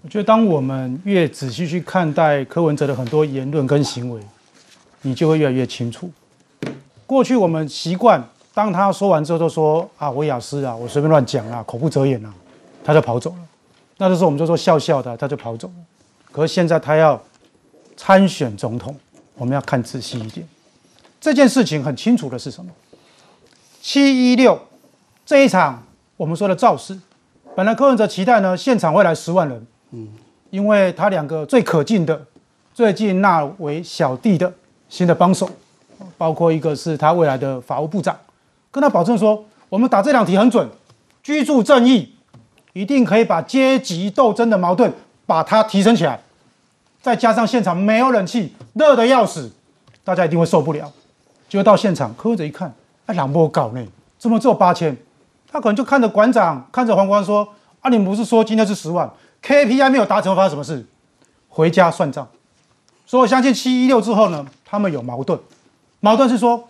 我觉得，当我们越仔细去看待柯文哲的很多言论跟行为，你就会越来越清楚。过去我们习惯，当他说完之后，都说啊，我雅思啊，我随便乱讲啊，口不择言啊，他就跑走了。那时候我们就说笑笑的，他就跑走了。可是现在他要参选总统，我们要看仔细一点。这件事情很清楚的是什么？七一六。这一场我们说的造势，本来柯文哲期待呢，现场会来十万人，嗯，因为他两个最可敬的、最近纳为小弟的新的帮手，包括一个是他未来的法务部长，跟他保证说，我们打这两题很准，居住正义一定可以把阶级斗争的矛盾把它提升起来，再加上现场没有冷气，热的要死，大家一定会受不了。结果到现场，柯文哲一看，哎，两波搞呢，怎么只有八千？他可能就看着馆长，看着黄光说：“啊，你们不是说今天是十万，KPI 没有达成，发生什么事？回家算账。”所以我相信七一六之后呢，他们有矛盾。矛盾是说，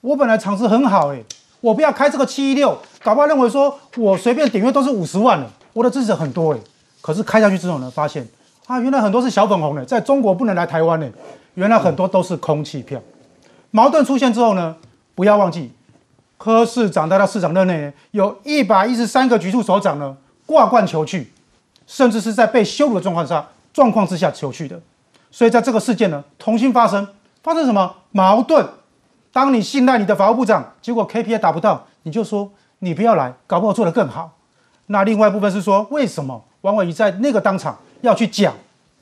我本来场子很好，哎，我不要开这个七一六，搞不好认为说我随便点阅都是五十万了，我的支持很多，哎，可是开下去之后呢，发现啊，原来很多是小粉红的，在中国不能来台湾呢，原来很多都是空气票。矛盾出现之后呢，不要忘记。柯市长在他市长任内，有一百一十三个局处首长呢挂冠求去，甚至是在被羞辱的状况下状况之下求去的。所以在这个事件呢，重新发生，发生什么矛盾？当你信赖你的法务部长，结果 KPI 达不到，你就说你不要来，搞不好做得更好。那另外一部分是说，为什么王伟仪在那个当场要去讲，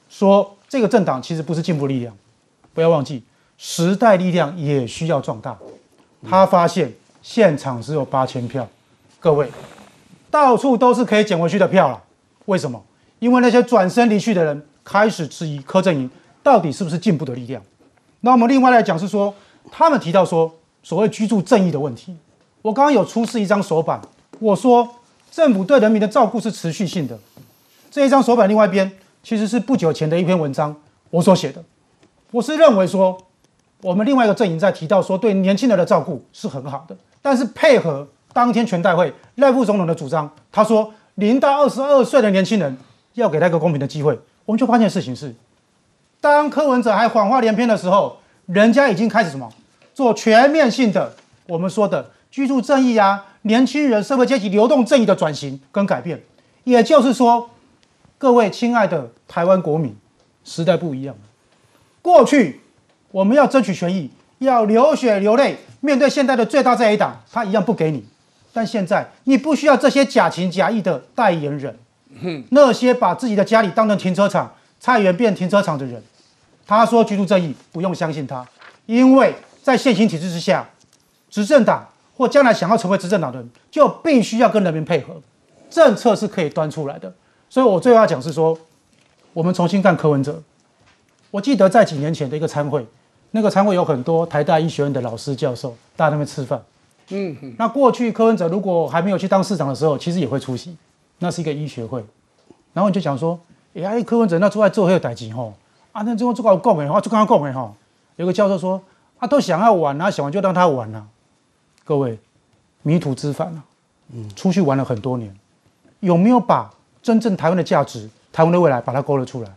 说这个政党其实不是进步力量？不要忘记，时代力量也需要壮大。他发现。现场只有八千票，各位，到处都是可以捡回去的票了。为什么？因为那些转身离去的人开始质疑柯震营到底是不是进步的力量。那我们另外来讲是说，他们提到说所谓居住正义的问题。我刚刚有出示一张手板，我说政府对人民的照顾是持续性的。这一张手板另外一边其实是不久前的一篇文章，我所写的。我是认为说，我们另外一个阵营在提到说对年轻人的照顾是很好的，但是配合当天全代会赖副总统的主张，他说零到二十二岁的年轻人要给他一个公平的机会，我们就发现事情是，当柯文哲还谎话连篇的时候，人家已经开始什么？做全面性的我们说的居住正义啊，年轻人社会阶级流动正义的转型跟改变，也就是说，各位亲爱的台湾国民，时代不一样。了。过去我们要争取权益，要流血流泪，面对现在的最大这一党，他一样不给你。但现在你不需要这些假情假意的代言人，那些把自己的家里当成停车场、菜园变停车场的人，他说居住正义，不用相信他，因为在现行体制之下，执政党或将来想要成为执政党的人，就必须要跟人民配合，政策是可以端出来的。所以我最后要讲是说，我们重新看柯文哲。我记得在几年前的一个参会，那个参会有很多台大医学院的老师教授，大家那边吃饭。嗯嗯，那过去柯文哲如果还没有去当市长的时候，其实也会出席，那是一个医学会。然后你就讲说，哎，柯文哲那出来做很有代志吼，啊，那最后这个讲的话，就刚刚讲的哈。有个教授说，啊，都想要玩啊，想玩就让他玩啊。各位，迷途知返啊，嗯，出去玩了很多年，有没有把真正台湾的价值、台湾的未来把它勾勒出来？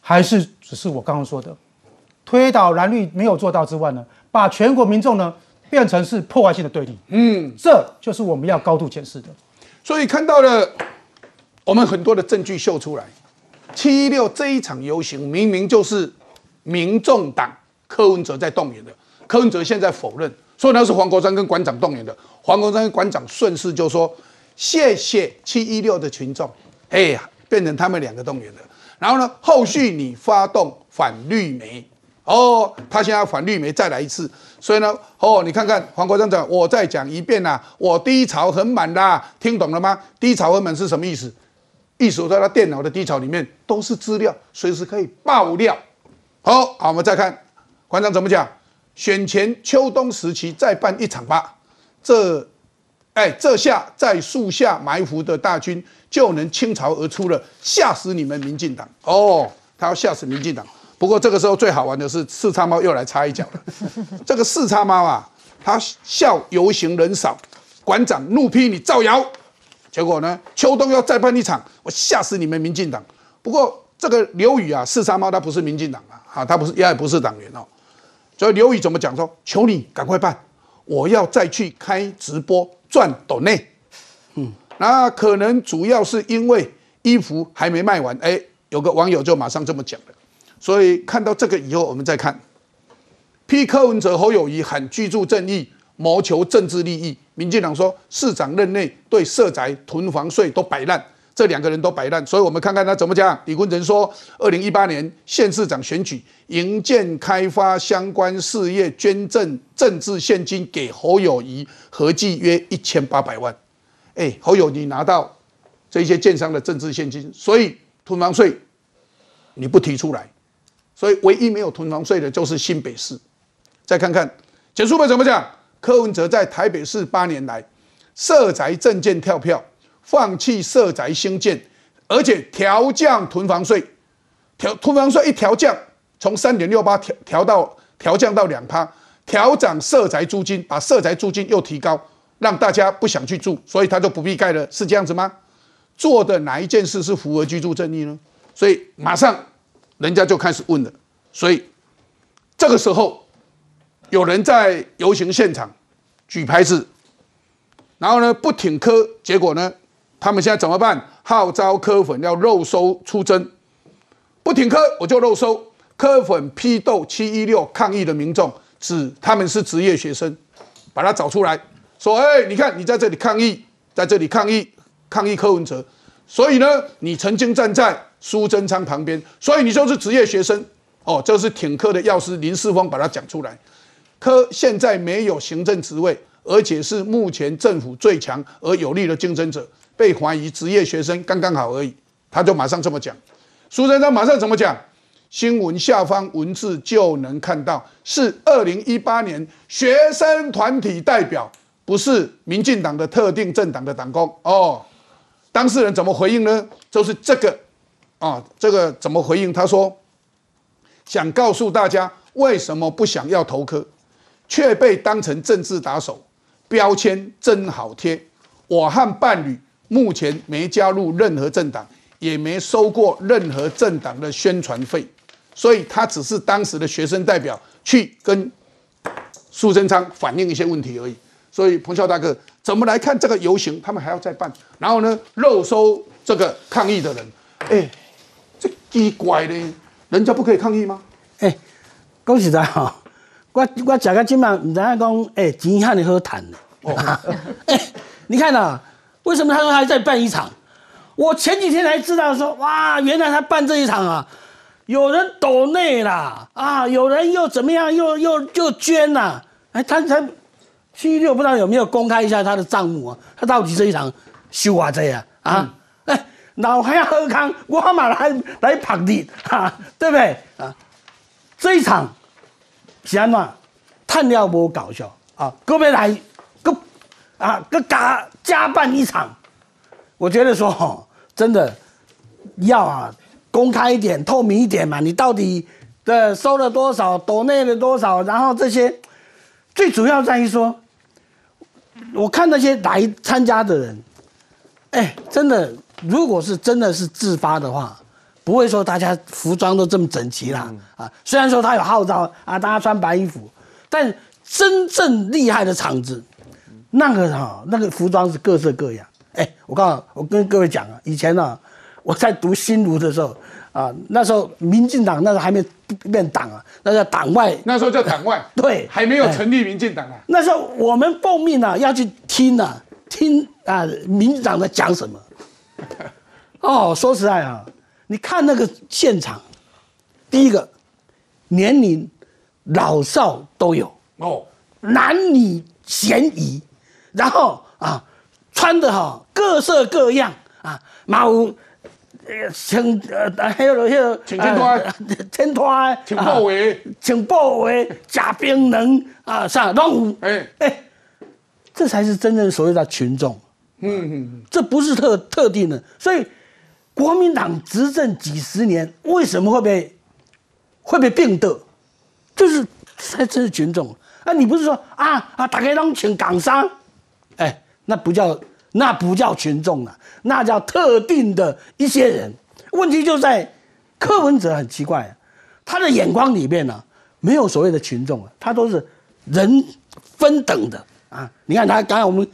还是只是我刚刚说的，推倒蓝绿没有做到之外呢，把全国民众呢变成是破坏性的对立，嗯，这就是我们要高度检视的。所以看到了我们很多的证据秀出来，七一六这一场游行明明就是民众党柯文哲在动员的，柯文哲现在否认，说那是黄国章跟馆长动员的，黄国章跟馆长顺势就说谢谢七一六的群众，哎呀，变成他们两个动员的。然后呢，后续你发动反绿媒，哦，他现在反绿媒再来一次，所以呢，哦，你看看黄国章讲，我再讲一遍啦，我低潮很满啦，听懂了吗？低潮很满是什么意思？意思在他电脑的低潮里面都是资料，随时可以爆料。好，好，我们再看馆长怎么讲，选前秋冬时期再办一场吧，这。哎，这下在树下埋伏的大军就能倾巢而出了，吓死你们民进党哦！他要吓死民进党。不过这个时候最好玩的是四叉猫又来插一脚了。这个四叉猫啊，他笑游行人少，馆长怒批你造谣。结果呢，秋冬要再办一场，我吓死你们民进党。不过这个刘宇啊，四三猫他不是民进党啊，啊，他不是，也不是党员哦。所以刘宇怎么讲说？求你赶快办，我要再去开直播。赚斗内，嗯，那可能主要是因为衣服还没卖完，哎，有个网友就马上这么讲了，所以看到这个以后，我们再看，批柯文哲侯友谊喊居住正义，谋求政治利益，民进党说市长任内对社宅囤房税都摆烂。这两个人都摆烂，所以我们看看他怎么讲。李坤城说，二零一八年县市长选举，营建开发相关事业捐赠政治现金给侯友谊，合计约一千八百万。哎，侯友谊拿到这些建商的政治现金，所以囤房税你不提出来，所以唯一没有囤房税的就是新北市。再看看简书本怎么讲，柯文哲在台北市八年来，社宅证件跳票。放弃社宅兴建，而且调降囤房税，调囤房税一调降，从三点六八调调到调降到两趴，调涨社宅租金，把社宅租金又提高，让大家不想去住，所以他就不必盖了，是这样子吗？做的哪一件事是符合居住正义呢？所以马上人家就开始问了，所以这个时候有人在游行现场举牌子，然后呢不挺科，结果呢？他们现在怎么办？号召科粉要肉收出征，不挺科我就肉收。科粉批斗七一六抗议的民众，指他们是职业学生，把他找出来，说：哎，你看你在这里抗议，在这里抗议，抗议柯文哲，所以呢，你曾经站在苏贞昌旁边，所以你就是职业学生。哦，这是挺科的药师林世峰把他讲出来。科现在没有行政职位，而且是目前政府最强而有力的竞争者。被怀疑职业学生刚刚好而已，他就马上这么讲。苏贞昌马上怎么讲？新闻下方文字就能看到，是二零一八年学生团体代表，不是民进党的特定政党的党工哦。当事人怎么回应呢？就是这个啊，这个怎么回应？他说想告诉大家为什么不想要投科，却被当成政治打手，标签真好贴。我和伴侣目前没加入任何政党，也没收过任何政党的宣传费，所以他只是当时的学生代表去跟苏贞昌反映一些问题而已。所以彭笑大哥怎么来看这个游行？他们还要再办，然后呢，肉收这个抗议的人，哎，这奇怪呢，人家不可以抗议吗？哎，讲实在哈，我我食到今晚唔知影讲，哎，钱遐尼好赚呢。哦，哎，你看呐、为什么他说他在办一场？我前几天才知道说，哇，原来他办这一场啊，有人抖内啦，啊，有人又怎么样，又又又捐啦，哎，他他七一六不知道有没有公开一下他的账目啊？他到底这一场收偌济啊？啊，哎，老还要喝康，我嘛来来捧你，哈、对不对啊？这一场是安怎？探料无搞笑啊，各位来，个啊个加加办一场，我觉得说哈，真的要啊公开一点、透明一点嘛。你到底的收了多少，抖内了多少，然后这些最主要在于说，我看那些来参加的人，哎，真的，如果是真的是自发的话，不会说大家服装都这么整齐啦。啊，虽然说他有号召啊，大家穿白衣服，但真正厉害的场子，那个哈、那个服装是各色各样。哎，我告诉我跟各位讲啊，以前呢、我在读新儒的时候啊，那时候民进党那时候还没变党啊，那叫党外，那时候叫党外，对，还没有哎成立民进党啊。那时候我们奉命啊要去听啊，听啊民进党在讲什么。哦，说实在啊，你看那个现场，第一个年龄老少都有，哦，男女嫌疑，然后啊穿的哈、各色各样啊，嘛有。呃，穿呃，还有那个穿天拖的天拖的，穿布的啊穿布的，吃槟榔啊，啥拢有。哎哎，这才是真正所谓的群众，嗯嗯，这不是特特定的。所以，国民党执政几十年，为什么会被会被并的？就是才真是群众啊！你不是说啊啊，大家都请港商，哎，那不叫那不叫群众了，那叫特定的一些人。问题就在柯文哲很奇怪、他的眼光里面呢、没有所谓的群众啊，他都是人分等的啊。你看他刚才我们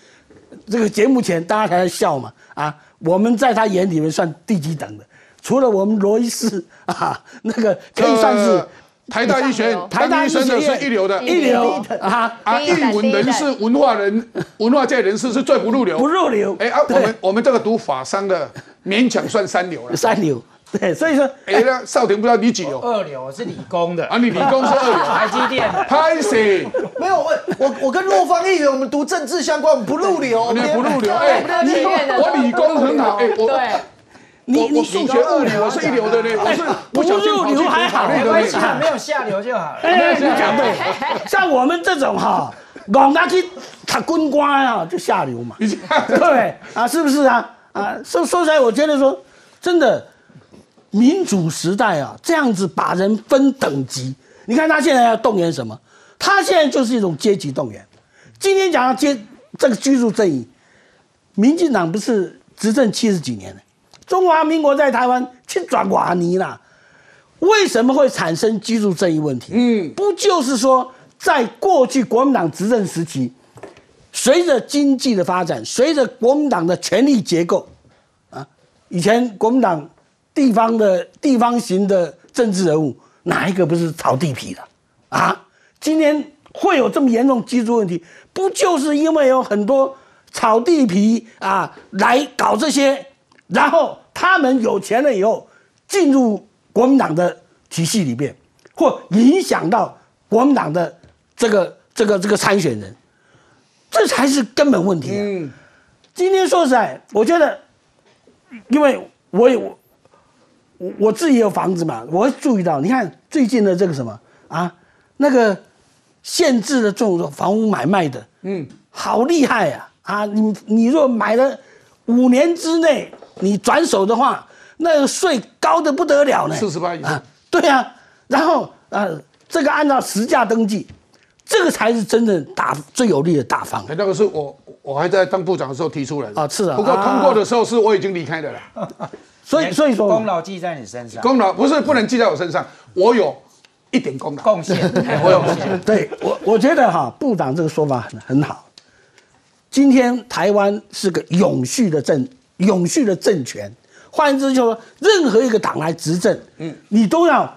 这个节目前大家还在笑嘛啊，我们在他眼里面算第几等的？除了我们罗伊斯 啊，那个可以算是呃台大医学院台大医学院是一流的，一流啊啊，第一等艺文人士、文化人、文化界人士是最不入流，不入流。哎啊，我们我们这个读法商的勉强算三流了。三流，对，所以说哎，那少廷不知道你几流二流我是理工的啊？你理工是二流，台积电的。拍谁？没有我我我跟洛方议员，我们读政治相关，我们不入流，你不入流，哎，不入流我理工很好，哎，我对，你你我我数学物理我是一流的呢，我是不小心跑去读法律的没关系，呢。没有下流就好了。哎，你讲对，像我们这种哈，往他去读军官啊，就下流嘛，对不对啊？是不是啊？啊，说说起来，我觉得说真的，民主时代啊，这样子把人分等级，你看他现在要动员什么？他现在就是一种阶级动员。今天讲到阶这个居住正义，民进党不是执政七十几年了，中华民国在台湾去转瓦尼啦。为什么会产生居住正义问题？嗯，不就是说，在过去国民党执政时期，随着经济的发展，随着国民党的权力结构，啊，以前国民党地方的地方型的政治人物，哪一个不是炒地皮的啊？今天会有这么严重居住问题，不就是因为有很多炒地皮啊来搞这些，然后他们有钱了以后进入国民党的体系里面，或影响到国民党的这个这个这个参选人，这才是根本问题、啊。嗯，今天说实在，我觉得，因为我有我我我自己有房子嘛，我会注意到，你看最近的这个什么啊，那个限制的这种房屋买卖的，嗯，好厉害啊！啊，你你若买了五年之内你转手的话，那个税高的不得了呢。四十八以上啊，对啊，然后啊，这个按照实价登记，这个才是真正打最有利的大方。哎，那个是我我还在当部长的时候提出来的啊是啊不过通过的时候是我已经离开的了。所以所以说功劳记在你身上，功劳不是不能记在我身上，我有一点功劳。贡献，我有贡献。对我，我觉得哈，部长这个说法很很好。今天台湾是个永续的政，永续的政权。换言之，就是说，任何一个党来执政，嗯，你都要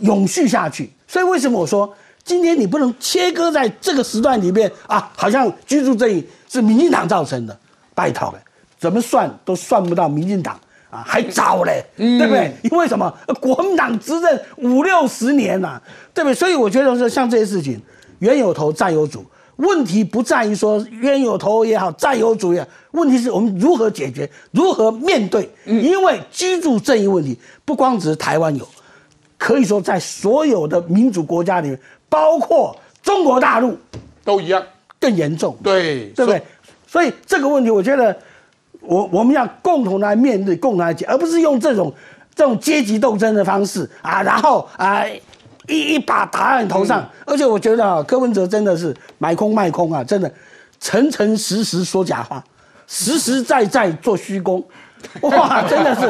永续下去。所以为什么我说今天你不能切割在这个时段里面啊？好像居住正义是民进党造成的，拜托了，怎么算都算不到民进党啊，还早嘞，对不对？因为什么？呃国民党执政五六十年了、对不对？所以我觉得说，像这些事情，冤有头债有主。问题不在于说冤有头也好，债有主也好，问题是我们如何解决，如何面对。因为居住正义问题不光只是台湾有，可以说在所有的民主国家里面，包括中国大陆都一样，更严重。对对不对？所以这个问题，我觉得我我们要共同来面对，共同来解，而不是用这种这种阶级斗争的方式啊，然后啊一一把打在你头上。而且我觉得啊，柯文哲真的是买空卖空啊，真的诚诚实实说假话，实实在在做虚功。哇，真的是，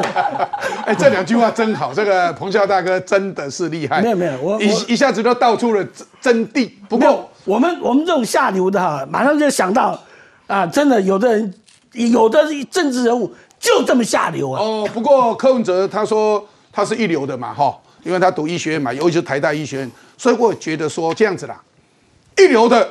哎，这两句话真好，这个彭笑大哥真的是厉害。没有没有我我一一下子都道出了真真谛。不过我们我们这种下流的哈，马上就想到啊，真的有的人有的政治人物就这么下流啊。哦，不过柯文哲他说他是一流的嘛，哈，因为他读医学院嘛，尤其是台大医学院，所以我觉得说这样子啦，一流的，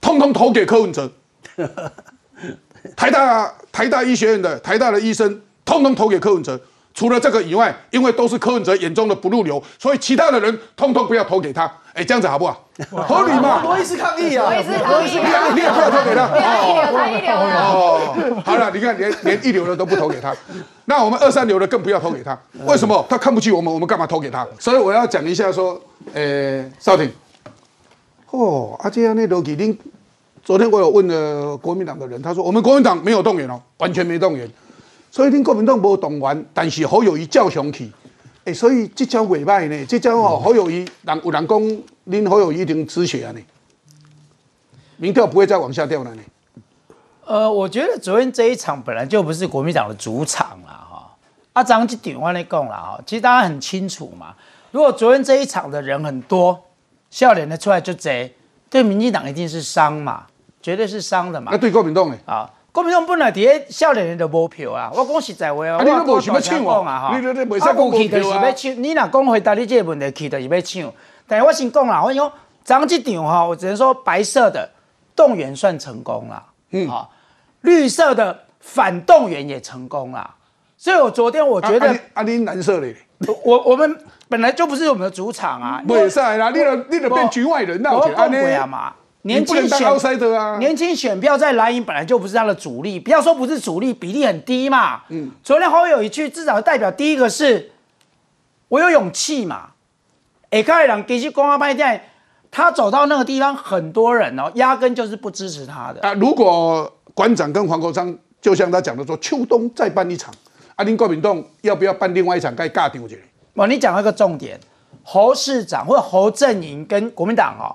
通通投给柯文哲。台大台大医学院的台大的医生，通通投给柯文哲。除了这个以外，因为都是柯文哲眼中的不入流，所以其他的人通通不要投给他。哎，这样子好不好？合理嘛？罗医师抗议啊！我也是抗议你也你也不要投给他。他一流，他一流了。哦，好了，你看连连一流的都不投给他，那我们二三流的更不要投给他。为什么？他看不起我们，我们干嘛投给他？所以我要讲一下说，呃，少廷，哦，啊这样那都给您，昨天我有问了国民党的人，他说我们国民党没有动员哦，完全没动员，所以恁国民党没动员，但是好友谊叫上去。哎、所以这招尾歹呢，这招哦，好友谊人有人讲，恁好友谊一定止血啊呢，民调不会再往下掉了呢。呃，我觉得昨天这一场本来就不是国民党的主场啦，哈。阿，张这点我来讲啦，哈，其实大家很清楚嘛。如果昨天这一场的人很多，笑脸的出来就贼，对民进党一定是伤嘛，绝对是伤的嘛那。对国民党呢？啊，国民党本来伫咧笑脸的无票啊，我讲实在话哦，啊你都我无想要抢哦讲啊哈，你都你袂使讲去就是要抢，你若讲回答你这个问题，去就是要抢。但是我先讲啦，我讲张这场哈，我只能说白色的动员算成功了，嗯啊，绿色的反动员也成功了。所以我昨天我觉得，啊啊你蓝色的，我我们本来就不是我们的主场啊，袂使啦，你就你就变局外人啦，我讲有这样过啊嘛，年轻选 outsider 啊年轻选票在蓝营本来就不是他的主力，不要说不是主力，比例很低嘛。嗯，昨天侯友一句，至少代表第一个是我有勇气嘛。哎，盖人其实公安派店，他走到那个地方，很多人哦，压根就是不支持他的。啊，如果馆长跟黄国昌就像他讲的说，秋冬再办一场，啊，林国民栋要不要办另外一场？该尬丢去。哇，你讲到一个重点，侯市长或者侯阵营跟国民党哦，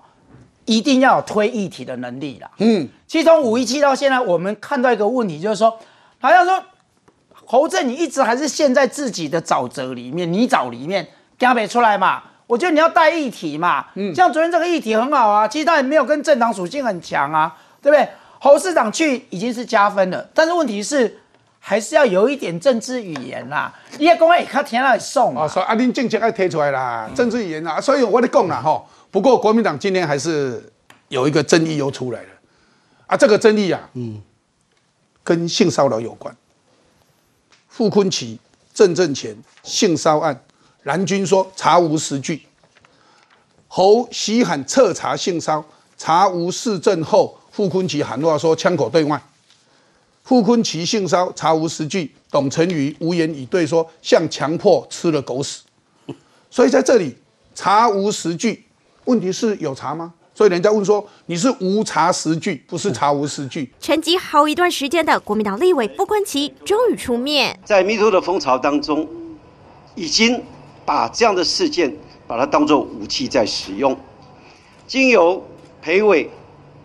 一定要有推议题的能力啦。嗯，其实从五一七到现在，我们看到一个问题，就是说，好像说侯正你一直还是陷在自己的沼泽里面、泥沼里面，刚没出来嘛。我觉得你要带议题嘛，嗯，像昨天这个议题很好啊，其实他也没有跟政党属性很强啊，对不对？侯市长去已经是加分了，但是问题是还是要有一点政治语言啦。你也讲哎，他填了送啊，所以啊，您政策要提出来啦，政治语言啦，所以我在讲啦哈。不过国民党今天还是有一个争议又出来了，啊，这个争议啊，嗯，跟性骚扰有关。傅昆奇、郑正前性骚案，蓝军说查无实据，侯喜喊彻查性骚查无事证后，傅昆奇喊话说枪口对外。傅昆奇性骚查无实据，董成瑜无言以对说像强迫吃了狗屎。所以在这里查无实据，问题是有查吗？所以人家问说你是无查实据，不是查无实据。沉寂好一段时间的国民党立委傅昆萁终于出面，在 MeToo 的风潮当中，已经把这样的事件把它当作武器在使用，经由裴伟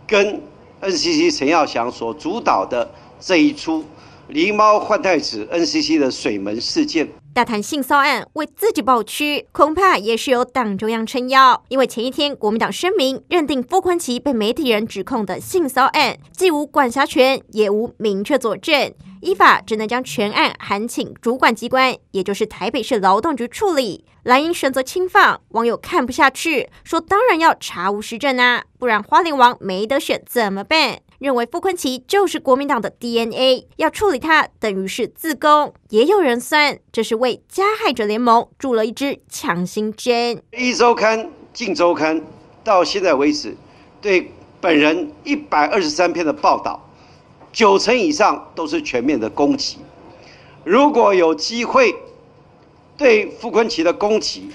跟 NCC 陈耀祥所主导的这一出狸猫换太子 NCC 的水门事件。大谈性骚案为自己保屈，恐怕也是有党中央撑腰。因为前一天国民党声明认定傅昆萁被媒体人指控的性骚案，既无管辖权，也无明确佐证，依法只能将全案函请主管机关，也就是台北市劳动局处理。蓝营选择轻放，网友看不下去，说当然要查无实证啊，不然花莲王没得选怎么办？认为傅昆萁就是国民党的 DNA，要处理他等于是自宫。也有人算这是为加害者联盟注了一支强心针。一周刊、近周刊到现在为止，对本人一百二十三篇的报道，九成以上都是全面的攻击。如果有机会对傅昆萁的攻击，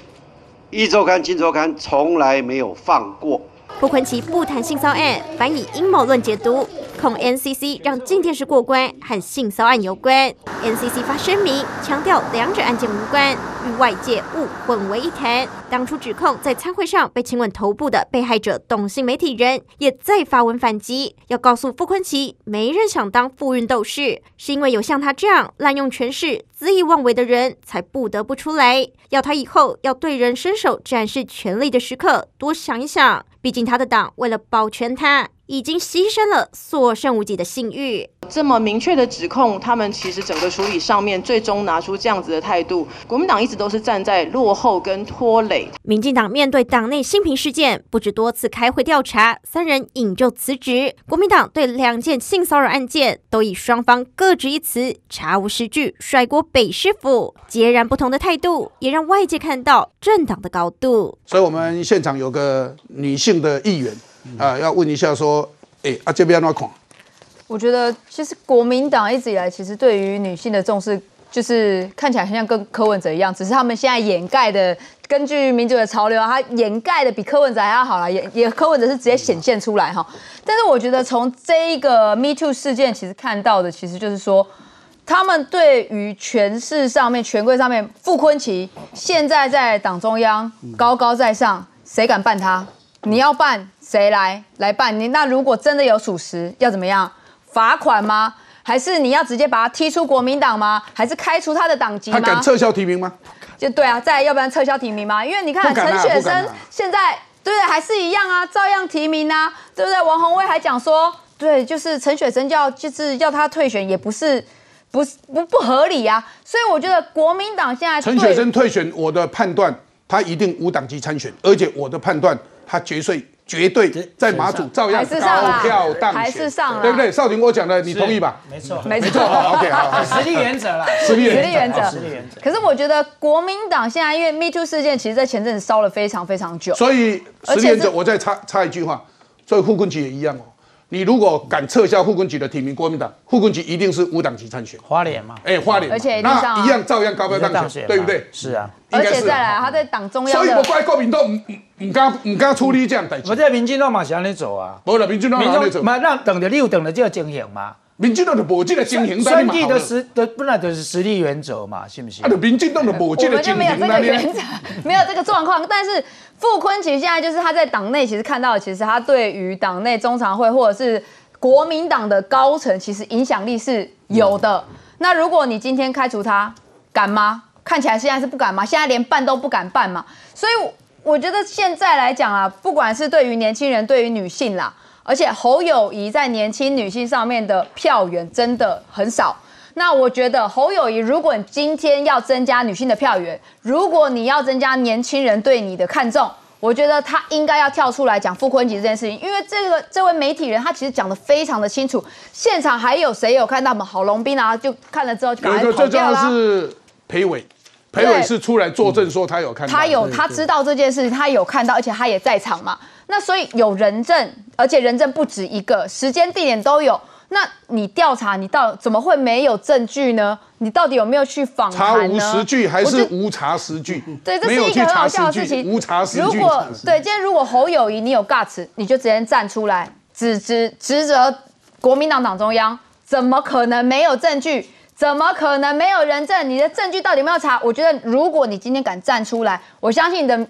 一周刊、镜周刊从来没有放过。傅昆萁不谈性骚案，反以阴谋论解读，控 NCC 让静电视过关和性骚案有关。NCC 发声明强调两者案件无关，与外界勿混为一谈。当初指控在餐会上被亲吻头部的被害者董姓媒体人，也再发文反击，要告诉傅昆奇，没人想当富运斗士，是因为有像他这样滥用权势、恣意妄为的人，才不得不出来。要他以后要对人伸手展示权力的时刻，多想一想。毕竟他的党为了保全他，已经牺牲了所剩无几的信誉。这么明确的指控，他们其实整个处理上面，最终拿出这样子的态度。国民党一直都是站在落后跟拖累。民进党面对党内新平事件，不止多次开会调查，三人引咎辞职。国民党对两件性骚扰案件，都以双方各执一词、查无实据，甩锅北师府。截然不同的态度，也让外界看到政党的高度。所以，我们现场有个女性的议员啊，要问一下说，哎，啊这边怎看？我觉得其实国民党一直以来其实对于女性的重视，就是看起来很像跟柯文哲一样，只是他们现在掩盖的，根据民主的潮流，他掩盖的比柯文哲还要好了，也也柯文哲是直接显现出来哈。但是我觉得从这一个 Me Too 事件，其实看到的其实就是说，他们对于权势上面、权贵上面，傅昆萁现在在党中央高高在上，谁敢办他？你要办谁来来办你？那如果真的有属实，要怎么样？罚款吗？还是你要直接把他踢出国民党吗？还是开除他的党籍吗？他敢撤销提名吗？就对啊，再要不然撤销提名吗？因为你看陈雪生现在对不对？还是一样啊，照样提名啊，对不对？王宏威还讲说，对，就是陈雪生叫就是要他退选，也不是不是不不合理啊。所以我觉得国民党现在陈雪生退选，我的判断他一定无党籍参选，而且我的判断他绝对。绝对在马祖照样高票当选，还是上了，对不对？少廷，我讲的，你同意吧？没错，没错。OK，好，实力原则啦，实力原则，实力原则。可是我觉得国民党现在因为 Me Too 事件，其实在前阵子烧了非常非常久，所以实力原则，我再插插一句话，所以傅昆萁也一样哦。你如果敢撤销护工局的提名，国民党护工局一定是无党籍参选，花脸嘛，哎，花脸，而且那一样照样高票当选，对不对？是啊，而且再来，他在党中央，所以我怪国民党唔唔敢唔敢处理这样代志。我在民进党嘛是安尼做啊，无啦，民进党安尼做，嘛让等着你有等着就要经营嘛。民进党就无这个经营，选举的实的本来就是实力原则嘛，信不信？啊，民进党的无这个经营，没有这个原则，没有这个状况。但是傅昆萁现在就是他在党内，其实看到，其实他对于党内中常会或者是国民党的高层，其实影响力是有的。那如果你今天开除他，敢吗？看起来现在是不敢吗？现在连办都不敢办嘛。所以我觉得现在来讲啊，不管是对于年轻人，对于女性啦。而且侯友谊在年轻女性上面的票源真的很少。那我觉得侯友谊，如果你今天要增加女性的票源，如果你要增加年轻人对你的看重，我觉得他应该要跳出来讲傅昆萁这件事情。因为这个这位媒体人他其实讲的非常的清楚。现场还有谁有看到吗？郝龙斌啊，就看了之后就赶快跑掉了。是裴伟，裴伟是出来作证说他有看到，他有他知道这件事情，他有看到，而且他也在场嘛。那所以有人证，而且人证不止一个，时间地点都有。那你调查，你到怎么会没有证据呢？你到底有没有去访查无？实据还是无查实据？对，这是一个很好笑的事，情。无查实据。如果对，今天如果侯友谊你有 guts，你就直接站出来指指指责国民党党中央，怎么可能没有证据？怎么可能没有人证？你的证据到底有没有查？我觉得如果你今天敢站出来，我相信你的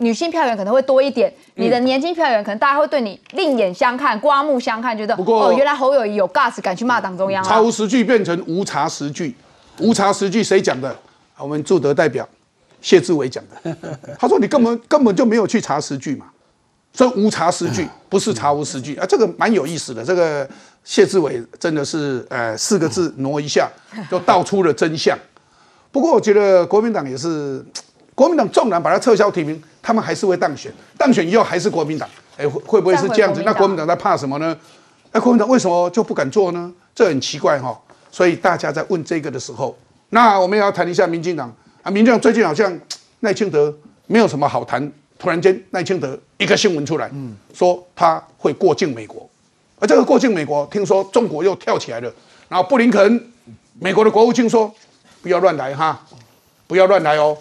女性票源可能会多一点，你的年轻票源可能大家会对你另眼相看、刮目相看，觉得过哦，原来侯友谊有 guts 敢去骂党中央啊。查无实据变成无查实据，无查实据谁讲的？我们驻德代表谢志伟讲的。他说你根本根本就没有去查实据嘛，所以无查实据不是查无实据啊，这个蛮有意思的。这个谢志伟真的是呃四个字挪一下就道出了真相。不过我觉得国民党也是，国民党纵然把他撤销提名，他们还是会当选，当选以后还是国民党。哎，会会不会是这样子？那国民党在怕什么呢？那国民党为什么就不敢做呢？这很奇怪哈、所以大家在问这个的时候，那我们也要谈一下民进党啊。民进党最近好像 赖清德没有什么好谈，突然间赖清德一个新闻出来，说他会过境美国，而这个过境美国，听说中国又跳起来了。然后布林肯，美国的国务卿说，不要乱来哈，不要乱来哦，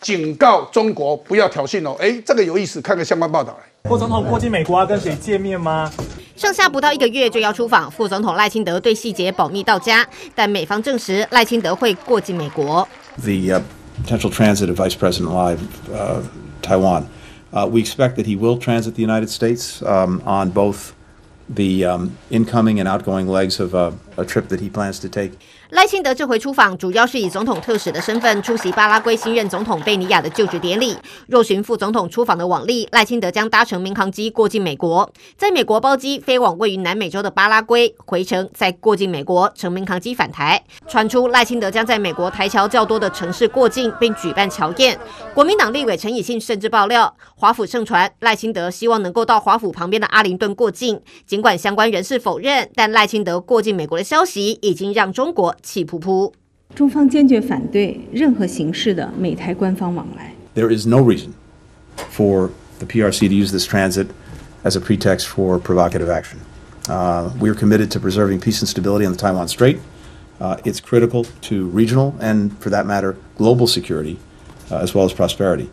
警告中国不要挑衅哦。哎，这个有意思，看个相关报道来。副总统过境美国要跟谁见面吗？剩下不到一个月就要出访，副总统赖清德对细节保密到家，但美方证实赖清德会过境美国。the uh, potential transit of Vice President Lai of uh, Taiwan. Uh, we expect that he will transit the United States um, on both the um, incoming and outgoing legs of a, a trip that he plans to take. 赖清德这回出访，主要是以总统特使的身份出席巴拉圭新任总统贝尼亚的就职典礼。若循副总统出访的往例，赖清德将搭乘民航机过境美国，在美国包机飞往位于南美洲的巴拉圭，回程再过境美国，乘民航机返台。传出赖清德将在美国台侨较多的城市过境，并举办侨宴。国民党立委陈以信甚至爆料，华府盛传赖清德希望能够到华府旁边的阿灵顿过境。尽管相关人士否认，但赖清德过境美国的消息已经让中国气扑扑。中方坚决反对任何形式的美台官方往来。 There is no reason for the PRC to use this transit as a pretext for provocative action. Uh, we are committed to preserving peace and stability on the Taiwan Strait. Uh, it's critical to regional and, for that matter, global security, uh, as well as prosperity.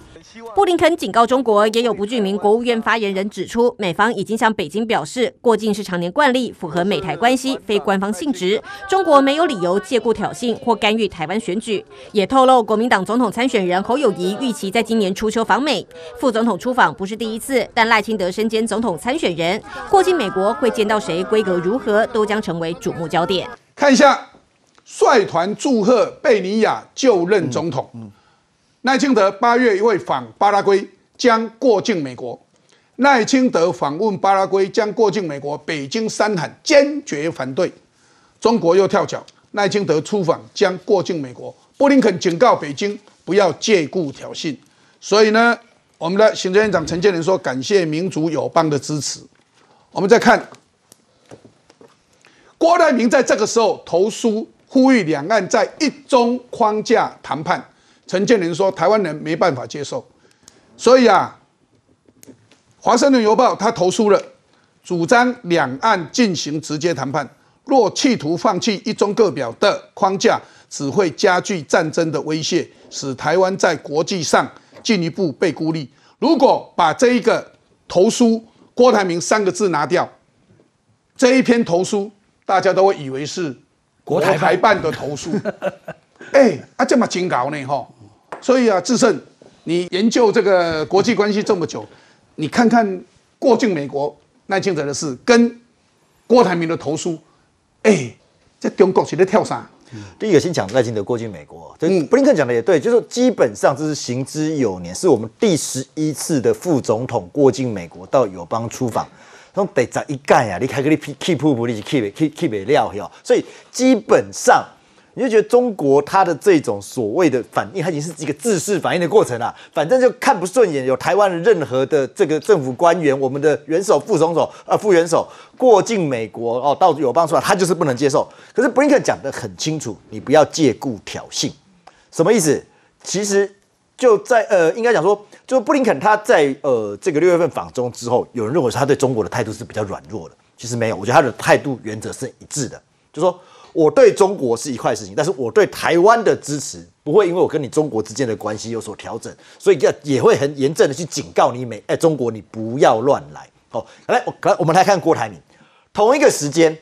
布林肯警告中国，也有不具名国务院发言人指出，美方已经向北京表示，过境是常年惯例，符合美台关系非官方性质，中国没有理由借故挑衅或干预台湾选举。也透露，国民党总统参选人侯友谊预期在今年初秋访美，副总统出访不是第一次，但赖清德身兼总统参选人，过境美国会见到谁，规格如何，都将成为瞩目焦点。看一下，率团祝贺贝尼亚就任总统。赖清德八月会访巴拉圭，将过境美国。赖清德访问巴拉圭将过境美国，北京三喊坚决反对。中国又跳脚，赖清德出访将过境美国，布林肯警告北京不要借故挑衅。所以呢，我们的行政院长陈建仁说，感谢民主友邦的支持。我们再看郭台铭在这个时候投书呼吁两岸在一中框架谈判，陈建仁说台湾人没办法接受，所以啊，《华盛顿邮报》他投书了，主张两岸进行直接谈判。若企图放弃一中各表的框架，只会加剧战争的威胁，使台湾在国际上进一步被孤立。如果把这一个投书郭台铭三个字拿掉，这一篇投书大家都会以为是国台办的投书。哎、啊，这么警告呢哈，所以啊，志胜，你研究这个国际关系这么久，你看看过境美国赖清德的事跟郭台铭的投诉，哎、这中国是在跳啥？第一个先讲赖清德过境美国，就布林肯讲的也对，就是说基本上这是行之有年，是我们第十一次的副总统过境美国到友邦出访。那得在一干呀，你开个你 keep 不你 keep keep keep 料哟，所以基本上你就觉得中国它的这种所谓的反应，它已经是一个自式反应的过程了。反正就看不顺眼有台湾的任何的这个政府官员，我们的元首、副总统、呃副元首过境美国哦，到友邦出来，他就是不能接受。可是布林肯讲得很清楚，你不要借故挑衅，什么意思？其实就在呃，应该讲说，就布林肯他在呃这个六月份访中之后，有人认为他对中国的态度是比较软弱的。其实没有，我觉得他的态度原则是一致的，就说我对中国是一块事情，但是我对台湾的支持不会因为我跟你中国之间的关系有所调整，所以要也会很严正的去警告你美哎中国你不要乱来。好，来我来我们来看郭台铭，同一个时间，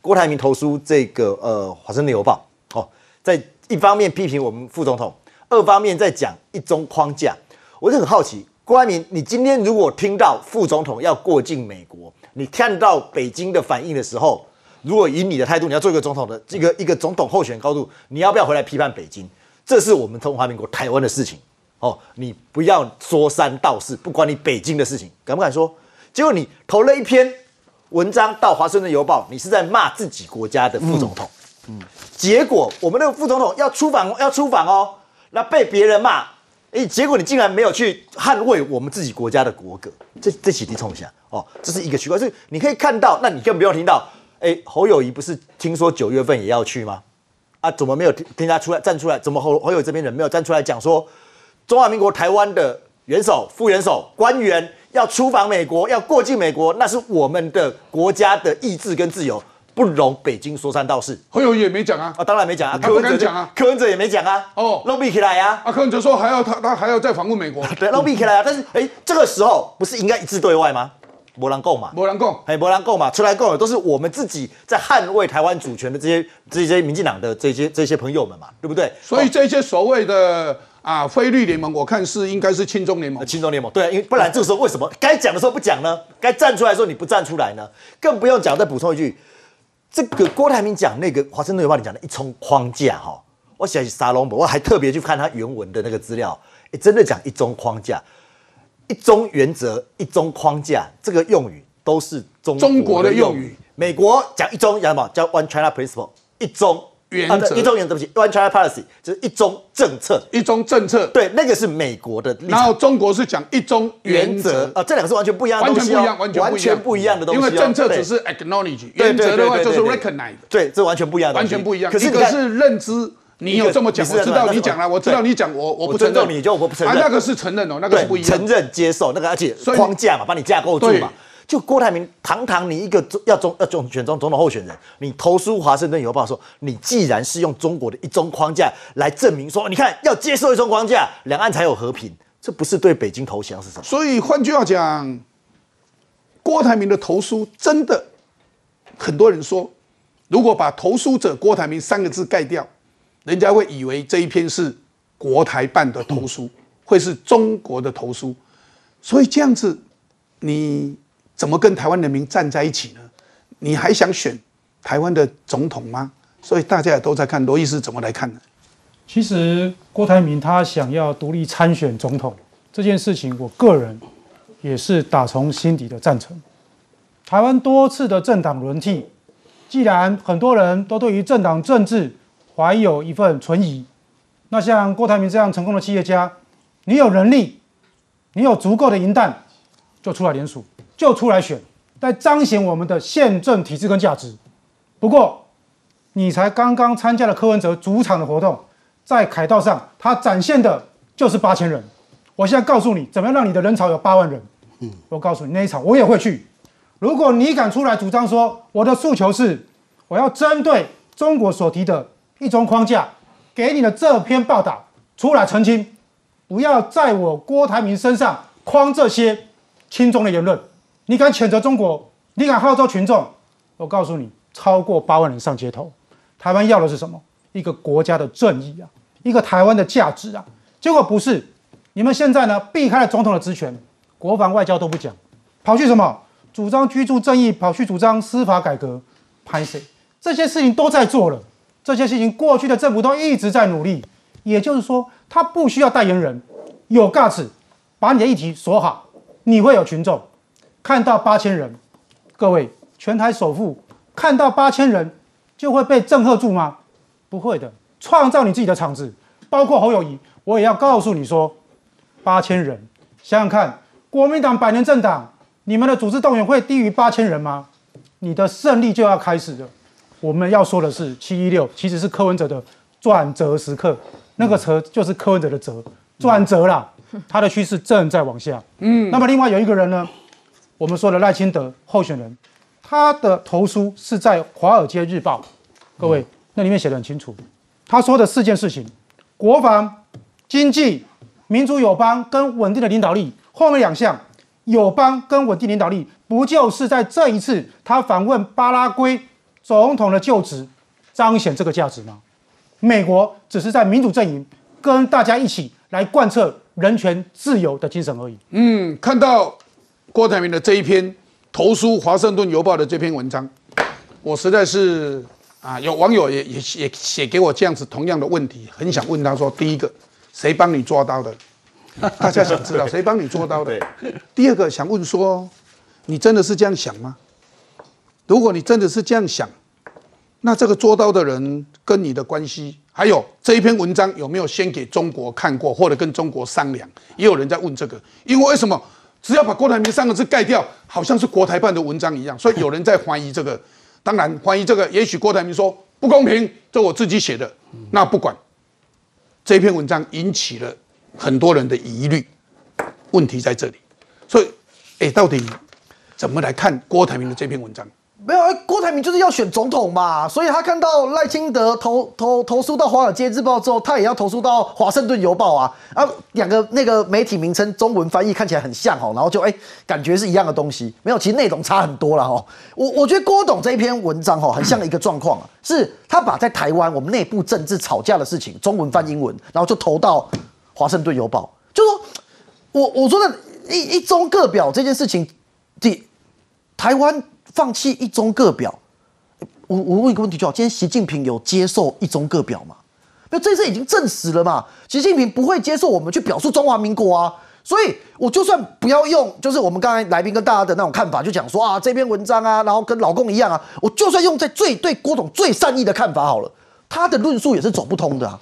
郭台铭投书这个呃《华盛顿邮报》哦，在一方面批评我们副总统，二方面在讲一中框架，我就很好奇，郭台铭，你今天如果听到副总统要过境美国，你看到北京的反应的时候，如果以你的态度，你要做一个总统的这个一个总统候选高度，你要不要回来批判北京？这是我们中华民国台湾的事情哦，你不要说三道四，不管你北京的事情，敢不敢说？结果你投了一篇文章到《华盛顿邮报》，你是在骂自己国家的副总统。嗯，结果我们那个副总统要出访，要出访哦，那被别人骂，哎，结果你竟然没有去捍卫我们自己国家的国格，这这几题冲一下哦，这是一个奇怪，所以你可以看到，那你更不用听到，哎，侯友谊不是听说九月份也要去吗？啊，怎么没有听听他出来站出来？怎么侯侯友这边人没有站出来讲说，中华民国台湾的元首、副元首、官员要出访美国，要过境美国，那是我们的国家的意志跟自由。不容北京说三道四，侯友也没讲啊，啊，当然没讲啊，柯文哲讲啊，柯文哲也没讲啊，哦，露比起来啊，啊，柯文哲说还要他他还要再访问美国，对，露比起来啊，但是哎，这个时候不是应该一致对外吗？博兰贡嘛，博兰贡，哎，博兰贡嘛，出来贡的都是我们自己在捍卫台湾主权的这些这些民进党的这些这些朋友们嘛，对不对？所以这些所谓的啊非律联盟，我看是应该是亲中联盟，亲中联盟，对，因为不然这个时候为什么该讲的时候不讲呢？该站出来的时候你不站出来呢？更不用讲，再补充一句。这个郭台铭讲那个华盛顿邮报里讲的一中框架哈，我写沙龙博，我还特别去看他原文的那个资料，哎，真的讲一中框架、一中原则、一中框架这个用语都是中中国的用语。美国讲一中叫什么？叫 One China Principle，一中原则，一中原则，对不起，One China Policy 就是一中政策，一中政策。对，那个是美国的。然后中国是讲一中原则啊，这两个是完全不一样的东西，完全不一样，完全不一样的东西。因为政策只是 acknowledge，原则的话就是 recognize。对，这完全不一样的，完全不一样。可是一个是认知，你有这么讲，我知道你讲了，我知道你讲，我我不承认，你就我不承认。那个是承认哦，那个是不一样，承认接受那个，而且框架嘛，把你架构住嘛。就郭台铭，堂堂你一个要中要中选中总统候选人，你投书华盛顿邮报说，你既然是用中国的一中框架来证明说，你看要接受一中框架，两岸才有和平，这不是对北京投降是什么？所以换句话讲，郭台铭的投书真的很多人说，如果把投书者郭台铭三个字盖掉，人家会以为这一篇是国台办的投书，会是中国的投书，所以这样子你。怎么跟台湾人民站在一起呢？你还想选台湾的总统吗？所以大家也都在看罗伊斯怎么来看呢？其实郭台铭他想要独立参选总统这件事情，我个人也是打从心底的赞成。台湾多次的政党轮替，既然很多人都对于政党政治怀有一份存疑，那像郭台铭这样成功的企业家，你有能力，你有足够的银弹，就出来联署。就出来选，在彰显我们的宪政体制跟价值。不过，你才刚刚参加了柯文哲主场的活动，在凯道上，他展现的就是八千人。我现在告诉你，怎么样让你的人潮有八万人？我告诉你，那一场我也会去。如果你敢出来主张说，我的诉求是，我要针对中国所提的一中框架，给你的这篇报道出来澄清，不要在我郭台铭身上框这些轻中的言论。你敢谴责中国？你敢号召群众？我告诉你，超过八万人上街头，台湾要的是什么？一个国家的正义啊，一个台湾的价值啊。结果不是，你们现在呢，避开了总统的职权，国防外交都不讲，跑去什么？主张居住正义，跑去主张司法改革，拍谁？这些事情都在做了，这些事情过去的政府都一直在努力。也就是说，他不需要代言人，有 guts，把你的议题锁好，你会有群众。看到八千人，各位全台首富看到八千人就会被震慑住吗？不会的，创造你自己的场子，包括侯友谊，我也要告诉你说，八千人，想想看，国民党百年政党，你们的组织动员会低于八千人吗？你的胜利就要开始了。我们要说的是，七一六其实是柯文哲的转折时刻，那个折就是柯文哲的折，转折啦，他的趋势正在往下。嗯，那么另外有一个人呢？我们说的赖清德候选人，他的投书是在《华尔街日报》，各位那里面写的很清楚，他说的四件事情：国防、经济、民主友邦跟稳定的领导力。后面两项，友邦跟稳定领导力，不就是在这一次他访问巴拉圭总统的就职，彰显这个价值吗？美国只是在民主阵营跟大家一起来贯彻人权自由的精神而已。嗯，看到郭台铭的这一篇投书《华盛顿邮报》的这篇文章，我实在是啊，有网友也也也写给我这样子同样的问题，很想问他说：第一个，谁帮你抓刀的？大家想知道谁帮你做到的？第二个想问说，你真的是这样想吗？如果你真的是这样想，那这个捉刀的人跟你的关系，还有这一篇文章有没有先给中国看过，或者跟中国商量？也有人在问这个，因为为什么只要把郭台铭三个字盖掉，好像是国台办的文章一样，所以有人在怀疑这个。当然怀疑这个，也许郭台铭说不公平，这我自己写的，那不管。这篇文章引起了。很多人的疑虑，问题在这里，所以，哎，到底怎么来看郭台铭的这篇文章？没有，郭台铭就是要选总统嘛，所以他看到赖清德投投投诉到《华尔街日报》之后，他也要投诉到《华盛顿邮报》啊啊，两个那个媒体名称中文翻译看起来很像哦，然后就哎，感觉是一样的东西，没有，其实内容差很多了哈。我我觉得郭董这一篇文章哈，很像一个状况啊，是他把在台湾我们内部政治吵架的事情中文翻英文，然后就投到。华盛顿邮报就说：“我我说的一一中各表这件事情，第台湾放弃一中各表，我我问一个问题就好：今天习近平有接受一中各表吗？那这次已经证实了嘛？习近平不会接受我们去表述中华民国啊！所以我就算不要用，就是我们刚才来宾跟大家的那种看法，就讲说啊，这篇文章啊，然后跟老公一样啊，我就算用在最对郭董最善意的看法好了，他的论述也是走不通的啊。”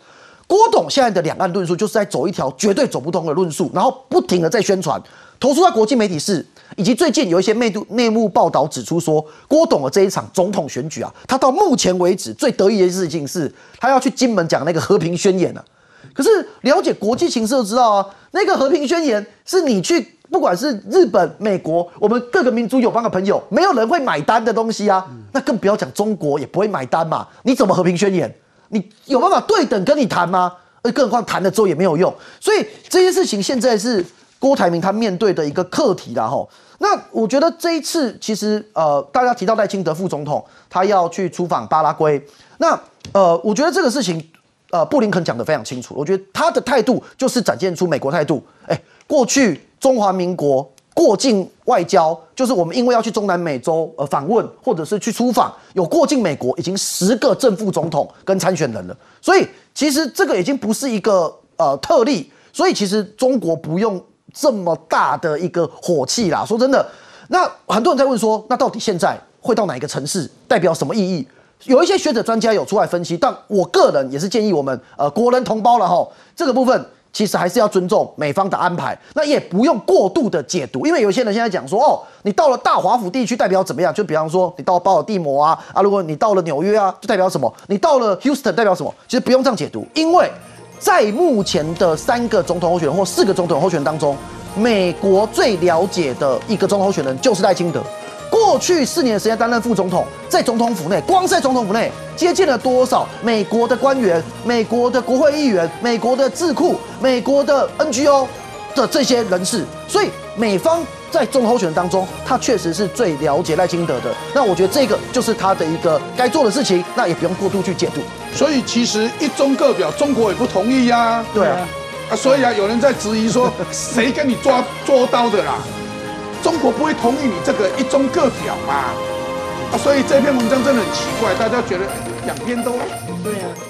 郭董现在的两岸论述就是在走一条绝对走不通的论述，然后不停的在宣传，投诉在国际媒体是，以及最近有一些内度内幕报道指出说，郭董的这一场总统选举啊，他到目前为止最得意的事情是，他要去金门讲那个和平宣言啊。可是了解国际形势都知道啊，那个和平宣言是你去不管是日本、美国，我们各个民族友邦的朋友，没有人会买单的东西啊，那更不要讲中国也不会买单嘛，你怎么和平宣言？你有办法对等跟你谈吗？而更何况谈了之后也没有用，所以这些事情现在是郭台铭他面对的一个课题啦吼。那我觉得这一次其实呃，大家提到赖清德副总统他要去出访巴拉圭，那呃，我觉得这个事情呃，布林肯讲的非常清楚，我觉得他的态度就是展现出美国态度。哎，过去中华民国。过境外交就是我们因为要去中南美洲呃访问，或者是去出访，有过境美国已经十个正副总统跟参选人了，所以其实这个已经不是一个呃特例，所以其实中国不用这么大的一个火气啦。说真的，那很多人在问说，那到底现在会到哪一个城市，代表什么意义？有一些学者专家有出来分析，但我个人也是建议我们呃国人同胞了哈，这个部分。其实还是要尊重美方的安排，那也不用过度的解读，因为有些人现在讲说，哦，你到了大华府地区代表怎么样？就比方说，你到巴尔的摩啊，啊，如果你到了纽约啊，就代表什么？你到了 Houston 代表什么？其实不用这样解读，因为在目前的三个总统候选人或四个总统候选人当中，美国最了解的一个总统候选人就是赖清德。过去四年的时间担任副总统，在总统府内，光在总统府内接见了多少美国的官员、美国的国会议员、美国的智库、美国的 NGO 的这些人士，所以美方在总统候选人当中，他确实是最了解赖清德的。那我觉得这个就是他的一个该做的事情，那也不用过度去解读。所以其实一中各表，中国也不同意呀。对啊，啊，所以啊，有人在质疑说，谁跟你抓捉刀的啦？中国不会同意你这个一中各表嘛？啊，所以这篇文章真的很奇怪，大家觉得两边都对啊。